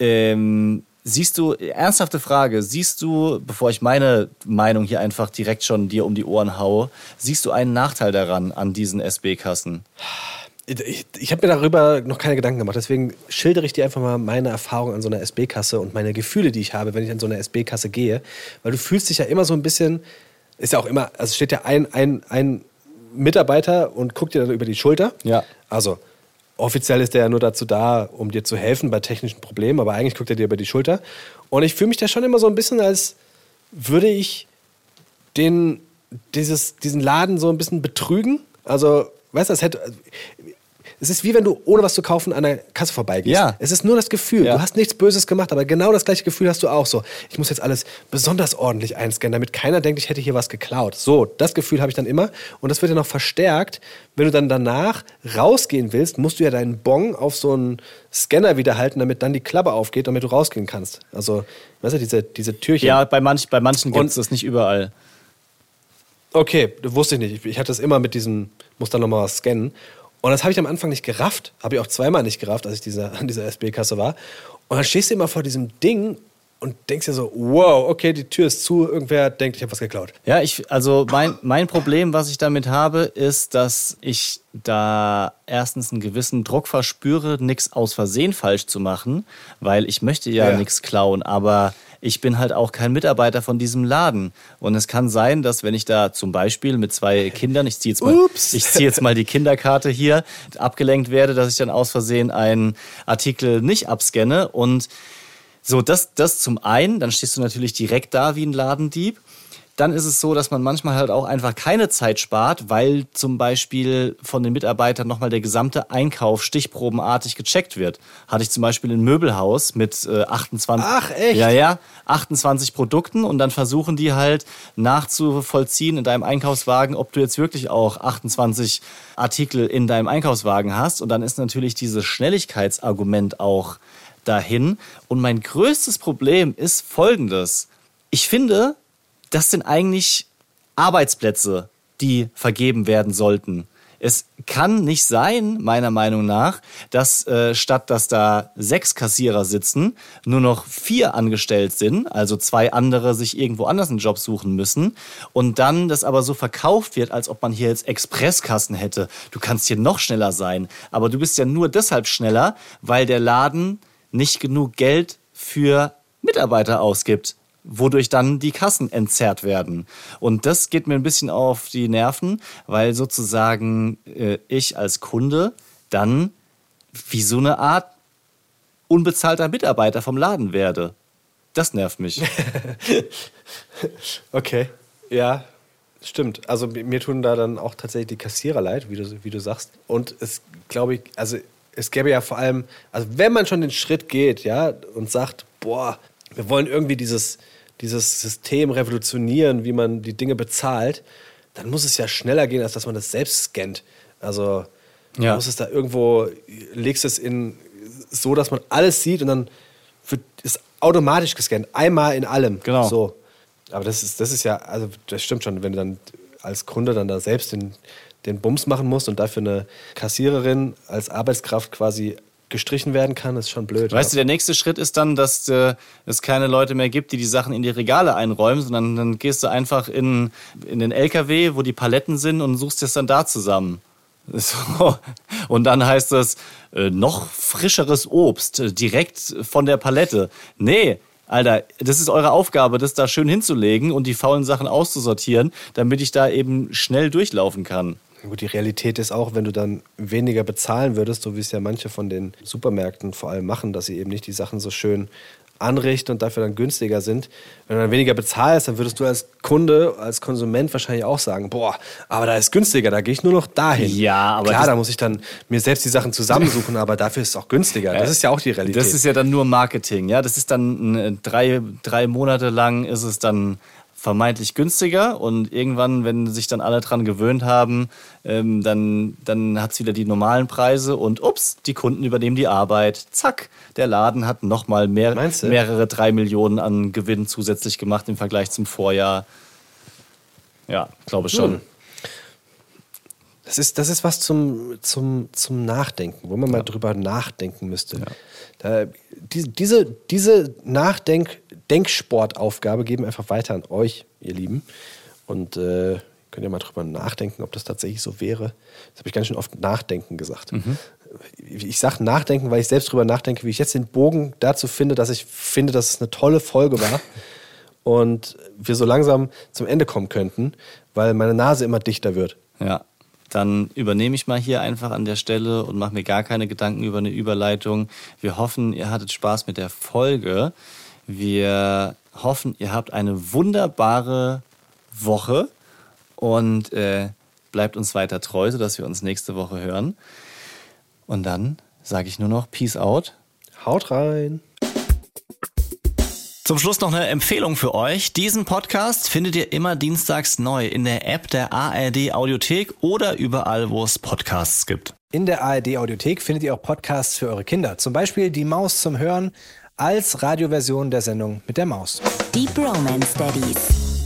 Ähm, siehst du, ernsthafte Frage, siehst du, bevor ich meine Meinung hier einfach direkt schon dir um die Ohren haue, siehst du einen Nachteil daran an diesen SB-Kassen? Ich, ich habe mir darüber noch keine Gedanken gemacht, deswegen schildere ich dir einfach mal meine Erfahrung an so einer SB-Kasse und meine Gefühle, die ich habe, wenn ich an so eine SB-Kasse gehe. Weil du fühlst dich ja immer so ein bisschen, ist ja auch immer, also steht ja ein, ein, ein Mitarbeiter und guckt dir dann über die Schulter. Ja. Also offiziell ist der ja nur dazu da, um dir zu helfen bei technischen Problemen, aber eigentlich guckt er dir über die Schulter. Und ich fühle mich da schon immer so ein bisschen, als würde ich den, dieses, diesen Laden so ein bisschen betrügen. Also, weißt du, es hätte. Es ist wie wenn du ohne was zu kaufen an der Kasse vorbeigehst. Ja. Es ist nur das Gefühl. Ja. Du hast nichts Böses gemacht, aber genau das gleiche Gefühl hast du auch so. Ich muss jetzt alles besonders ordentlich einscannen, damit keiner denkt, ich hätte hier was geklaut. So, das Gefühl habe ich dann immer. Und das wird ja noch verstärkt, wenn du dann danach rausgehen willst, musst du ja deinen Bon auf so einen Scanner wieder halten, damit dann die Klappe aufgeht, damit du rausgehen kannst. Also, weißt du, diese, diese Türchen. Ja, bei, manch, bei manchen gibt es das nicht überall. Okay, wusste ich nicht. Ich- Ich hatte das immer mit diesem, muss dann nochmal was scannen. Und das habe ich am Anfang nicht gerafft. Habe ich auch zweimal nicht gerafft, als ich dieser, an dieser SB-Kasse war. Und dann stehst du immer vor diesem Ding und denkst dir so, wow, okay, die Tür ist zu, irgendwer denkt, ich habe was geklaut. Ja, ich, also mein, mein Problem, was ich damit habe, ist, dass ich da erstens einen gewissen Druck verspüre, nichts aus Versehen falsch zu machen, weil ich möchte ja, Ja. nichts klauen, aber ich bin halt auch kein Mitarbeiter von diesem Laden. Und es kann sein, dass wenn ich da zum Beispiel mit zwei Kindern, ich ziehe jetzt, mal- ich ziehe jetzt mal die Kinderkarte hier, abgelenkt werde, dass ich dann aus Versehen einen Artikel nicht abscanne und so, das, das zum einen, dann stehst du natürlich direkt da wie ein Ladendieb. Dann ist es so, dass man manchmal halt auch einfach keine Zeit spart, weil zum Beispiel von den Mitarbeitern nochmal der gesamte Einkauf stichprobenartig gecheckt wird. Hatte ich zum Beispiel ein Möbelhaus mit äh, 28. Ach, echt? Ja, ja, 28 Produkten und dann versuchen die halt nachzuvollziehen in deinem Einkaufswagen, ob du jetzt wirklich auch 28 Artikel in deinem Einkaufswagen hast. Und dann ist natürlich dieses Schnelligkeitsargument auch dahin. Und mein größtes Problem ist folgendes. Ich finde, das sind eigentlich Arbeitsplätze, die vergeben werden sollten. es kann nicht sein, meiner Meinung nach, dass äh, statt dass da sechs Kassierer sitzen, nur noch vier angestellt sind, also zwei andere sich irgendwo anders einen Job suchen müssen und dann das aber so verkauft wird, als ob man hier jetzt Expresskassen hätte. Du kannst hier noch schneller sein, aber du bist ja nur deshalb schneller, weil der Laden nicht genug Geld für Mitarbeiter ausgibt wodurch dann die Kassen entzerrt werden. Und das geht mir ein bisschen auf die Nerven, weil sozusagen äh, ich als Kunde dann wie so eine Art unbezahlter Mitarbeiter vom Laden werde. Das nervt mich. okay, ja, stimmt. Also mir tun da dann auch tatsächlich die Kassierer leid, wie du, wie du sagst. Und es glaube ich, also es gäbe ja vor allem, also wenn man schon den Schritt geht, ja, und sagt, boah, wir wollen irgendwie dieses, dieses System revolutionieren, wie man die Dinge bezahlt, dann muss es ja schneller gehen, als dass man das selbst scannt. Also ja. muss es da irgendwo, legst es in so, dass man alles sieht und dann wird es automatisch gescannt. Einmal in allem. Genau. So. Aber das ist, das ist ja, also das stimmt schon, wenn du dann als Kunde dann da selbst den, den Bums machen musst und dafür eine Kassiererin als Arbeitskraft quasi gestrichen werden kann, ist schon blöd. Weißt ja. du, der nächste Schritt ist dann, dass äh, es keine Leute mehr gibt, die die Sachen in die Regale einräumen, sondern dann gehst du einfach in, in den LKW, wo die Paletten sind und suchst es dann da zusammen. So. Und dann heißt es, äh, noch frischeres Obst, äh, direkt von der Palette. Nee, Alter, das ist eure Aufgabe, das da schön hinzulegen und die faulen Sachen auszusortieren, damit ich da eben schnell durchlaufen kann. Gut, die Realität ist auch, wenn du dann weniger bezahlen würdest, so wie es ja manche von den Supermärkten vor allem machen, dass sie eben nicht die Sachen so schön anrichten und dafür dann günstiger sind. Wenn du dann weniger bezahlst, dann würdest du als Kunde, als Konsument wahrscheinlich auch sagen, boah, aber da ist günstiger, da gehe ich nur noch dahin. Ja, aber klar, da muss ich dann mir selbst die Sachen zusammensuchen, aber dafür ist es auch günstiger. Das ist ja auch die Realität. Das ist ja dann nur Marketing, ja. Das ist dann äh, drei, drei Monate lang ist es dann vermeintlich günstiger und irgendwann, wenn sich dann alle dran gewöhnt haben, ähm, dann, dann hat es wieder die normalen Preise und ups, die Kunden übernehmen die Arbeit. Zack, der Laden hat nochmal mehr, mehrere drei Millionen an Gewinn zusätzlich gemacht im Vergleich zum Vorjahr. Ja, glaube schon. Hm. Das ist, das ist was zum, zum, zum Nachdenken, wo man ja. mal drüber nachdenken müsste. Ja. Da, die, diese diese Nachdenk Denksportaufgabe geben wir einfach weiter an euch, ihr Lieben. Und äh, könnt ihr mal drüber nachdenken, ob das tatsächlich so wäre. Das habe ich ganz schön oft Nachdenken gesagt. Mhm. Ich sage Nachdenken, weil ich selbst drüber nachdenke, wie ich jetzt den Bogen dazu finde, dass ich finde, dass es eine tolle Folge war und wir so langsam zum Ende kommen könnten, weil meine Nase immer dichter wird. Ja, dann übernehme ich mal hier einfach an der Stelle und mache mir gar keine Gedanken über eine Überleitung. Wir hoffen, ihr hattet Spaß mit der Folge. Wir hoffen, ihr habt eine wunderbare Woche und äh, bleibt uns weiter treu, sodass wir uns nächste Woche hören. Und dann sage ich nur noch Peace out. Haut rein. Zum Schluss noch eine Empfehlung für euch. Diesen Podcast findet ihr immer dienstags neu in der App der ARD Audiothek oder überall, wo es Podcasts gibt. In der ARD Audiothek findet ihr auch Podcasts für eure Kinder. Zum Beispiel Die Maus zum Hören als Radioversion der Sendung mit der Maus. Deep Romance Daddies.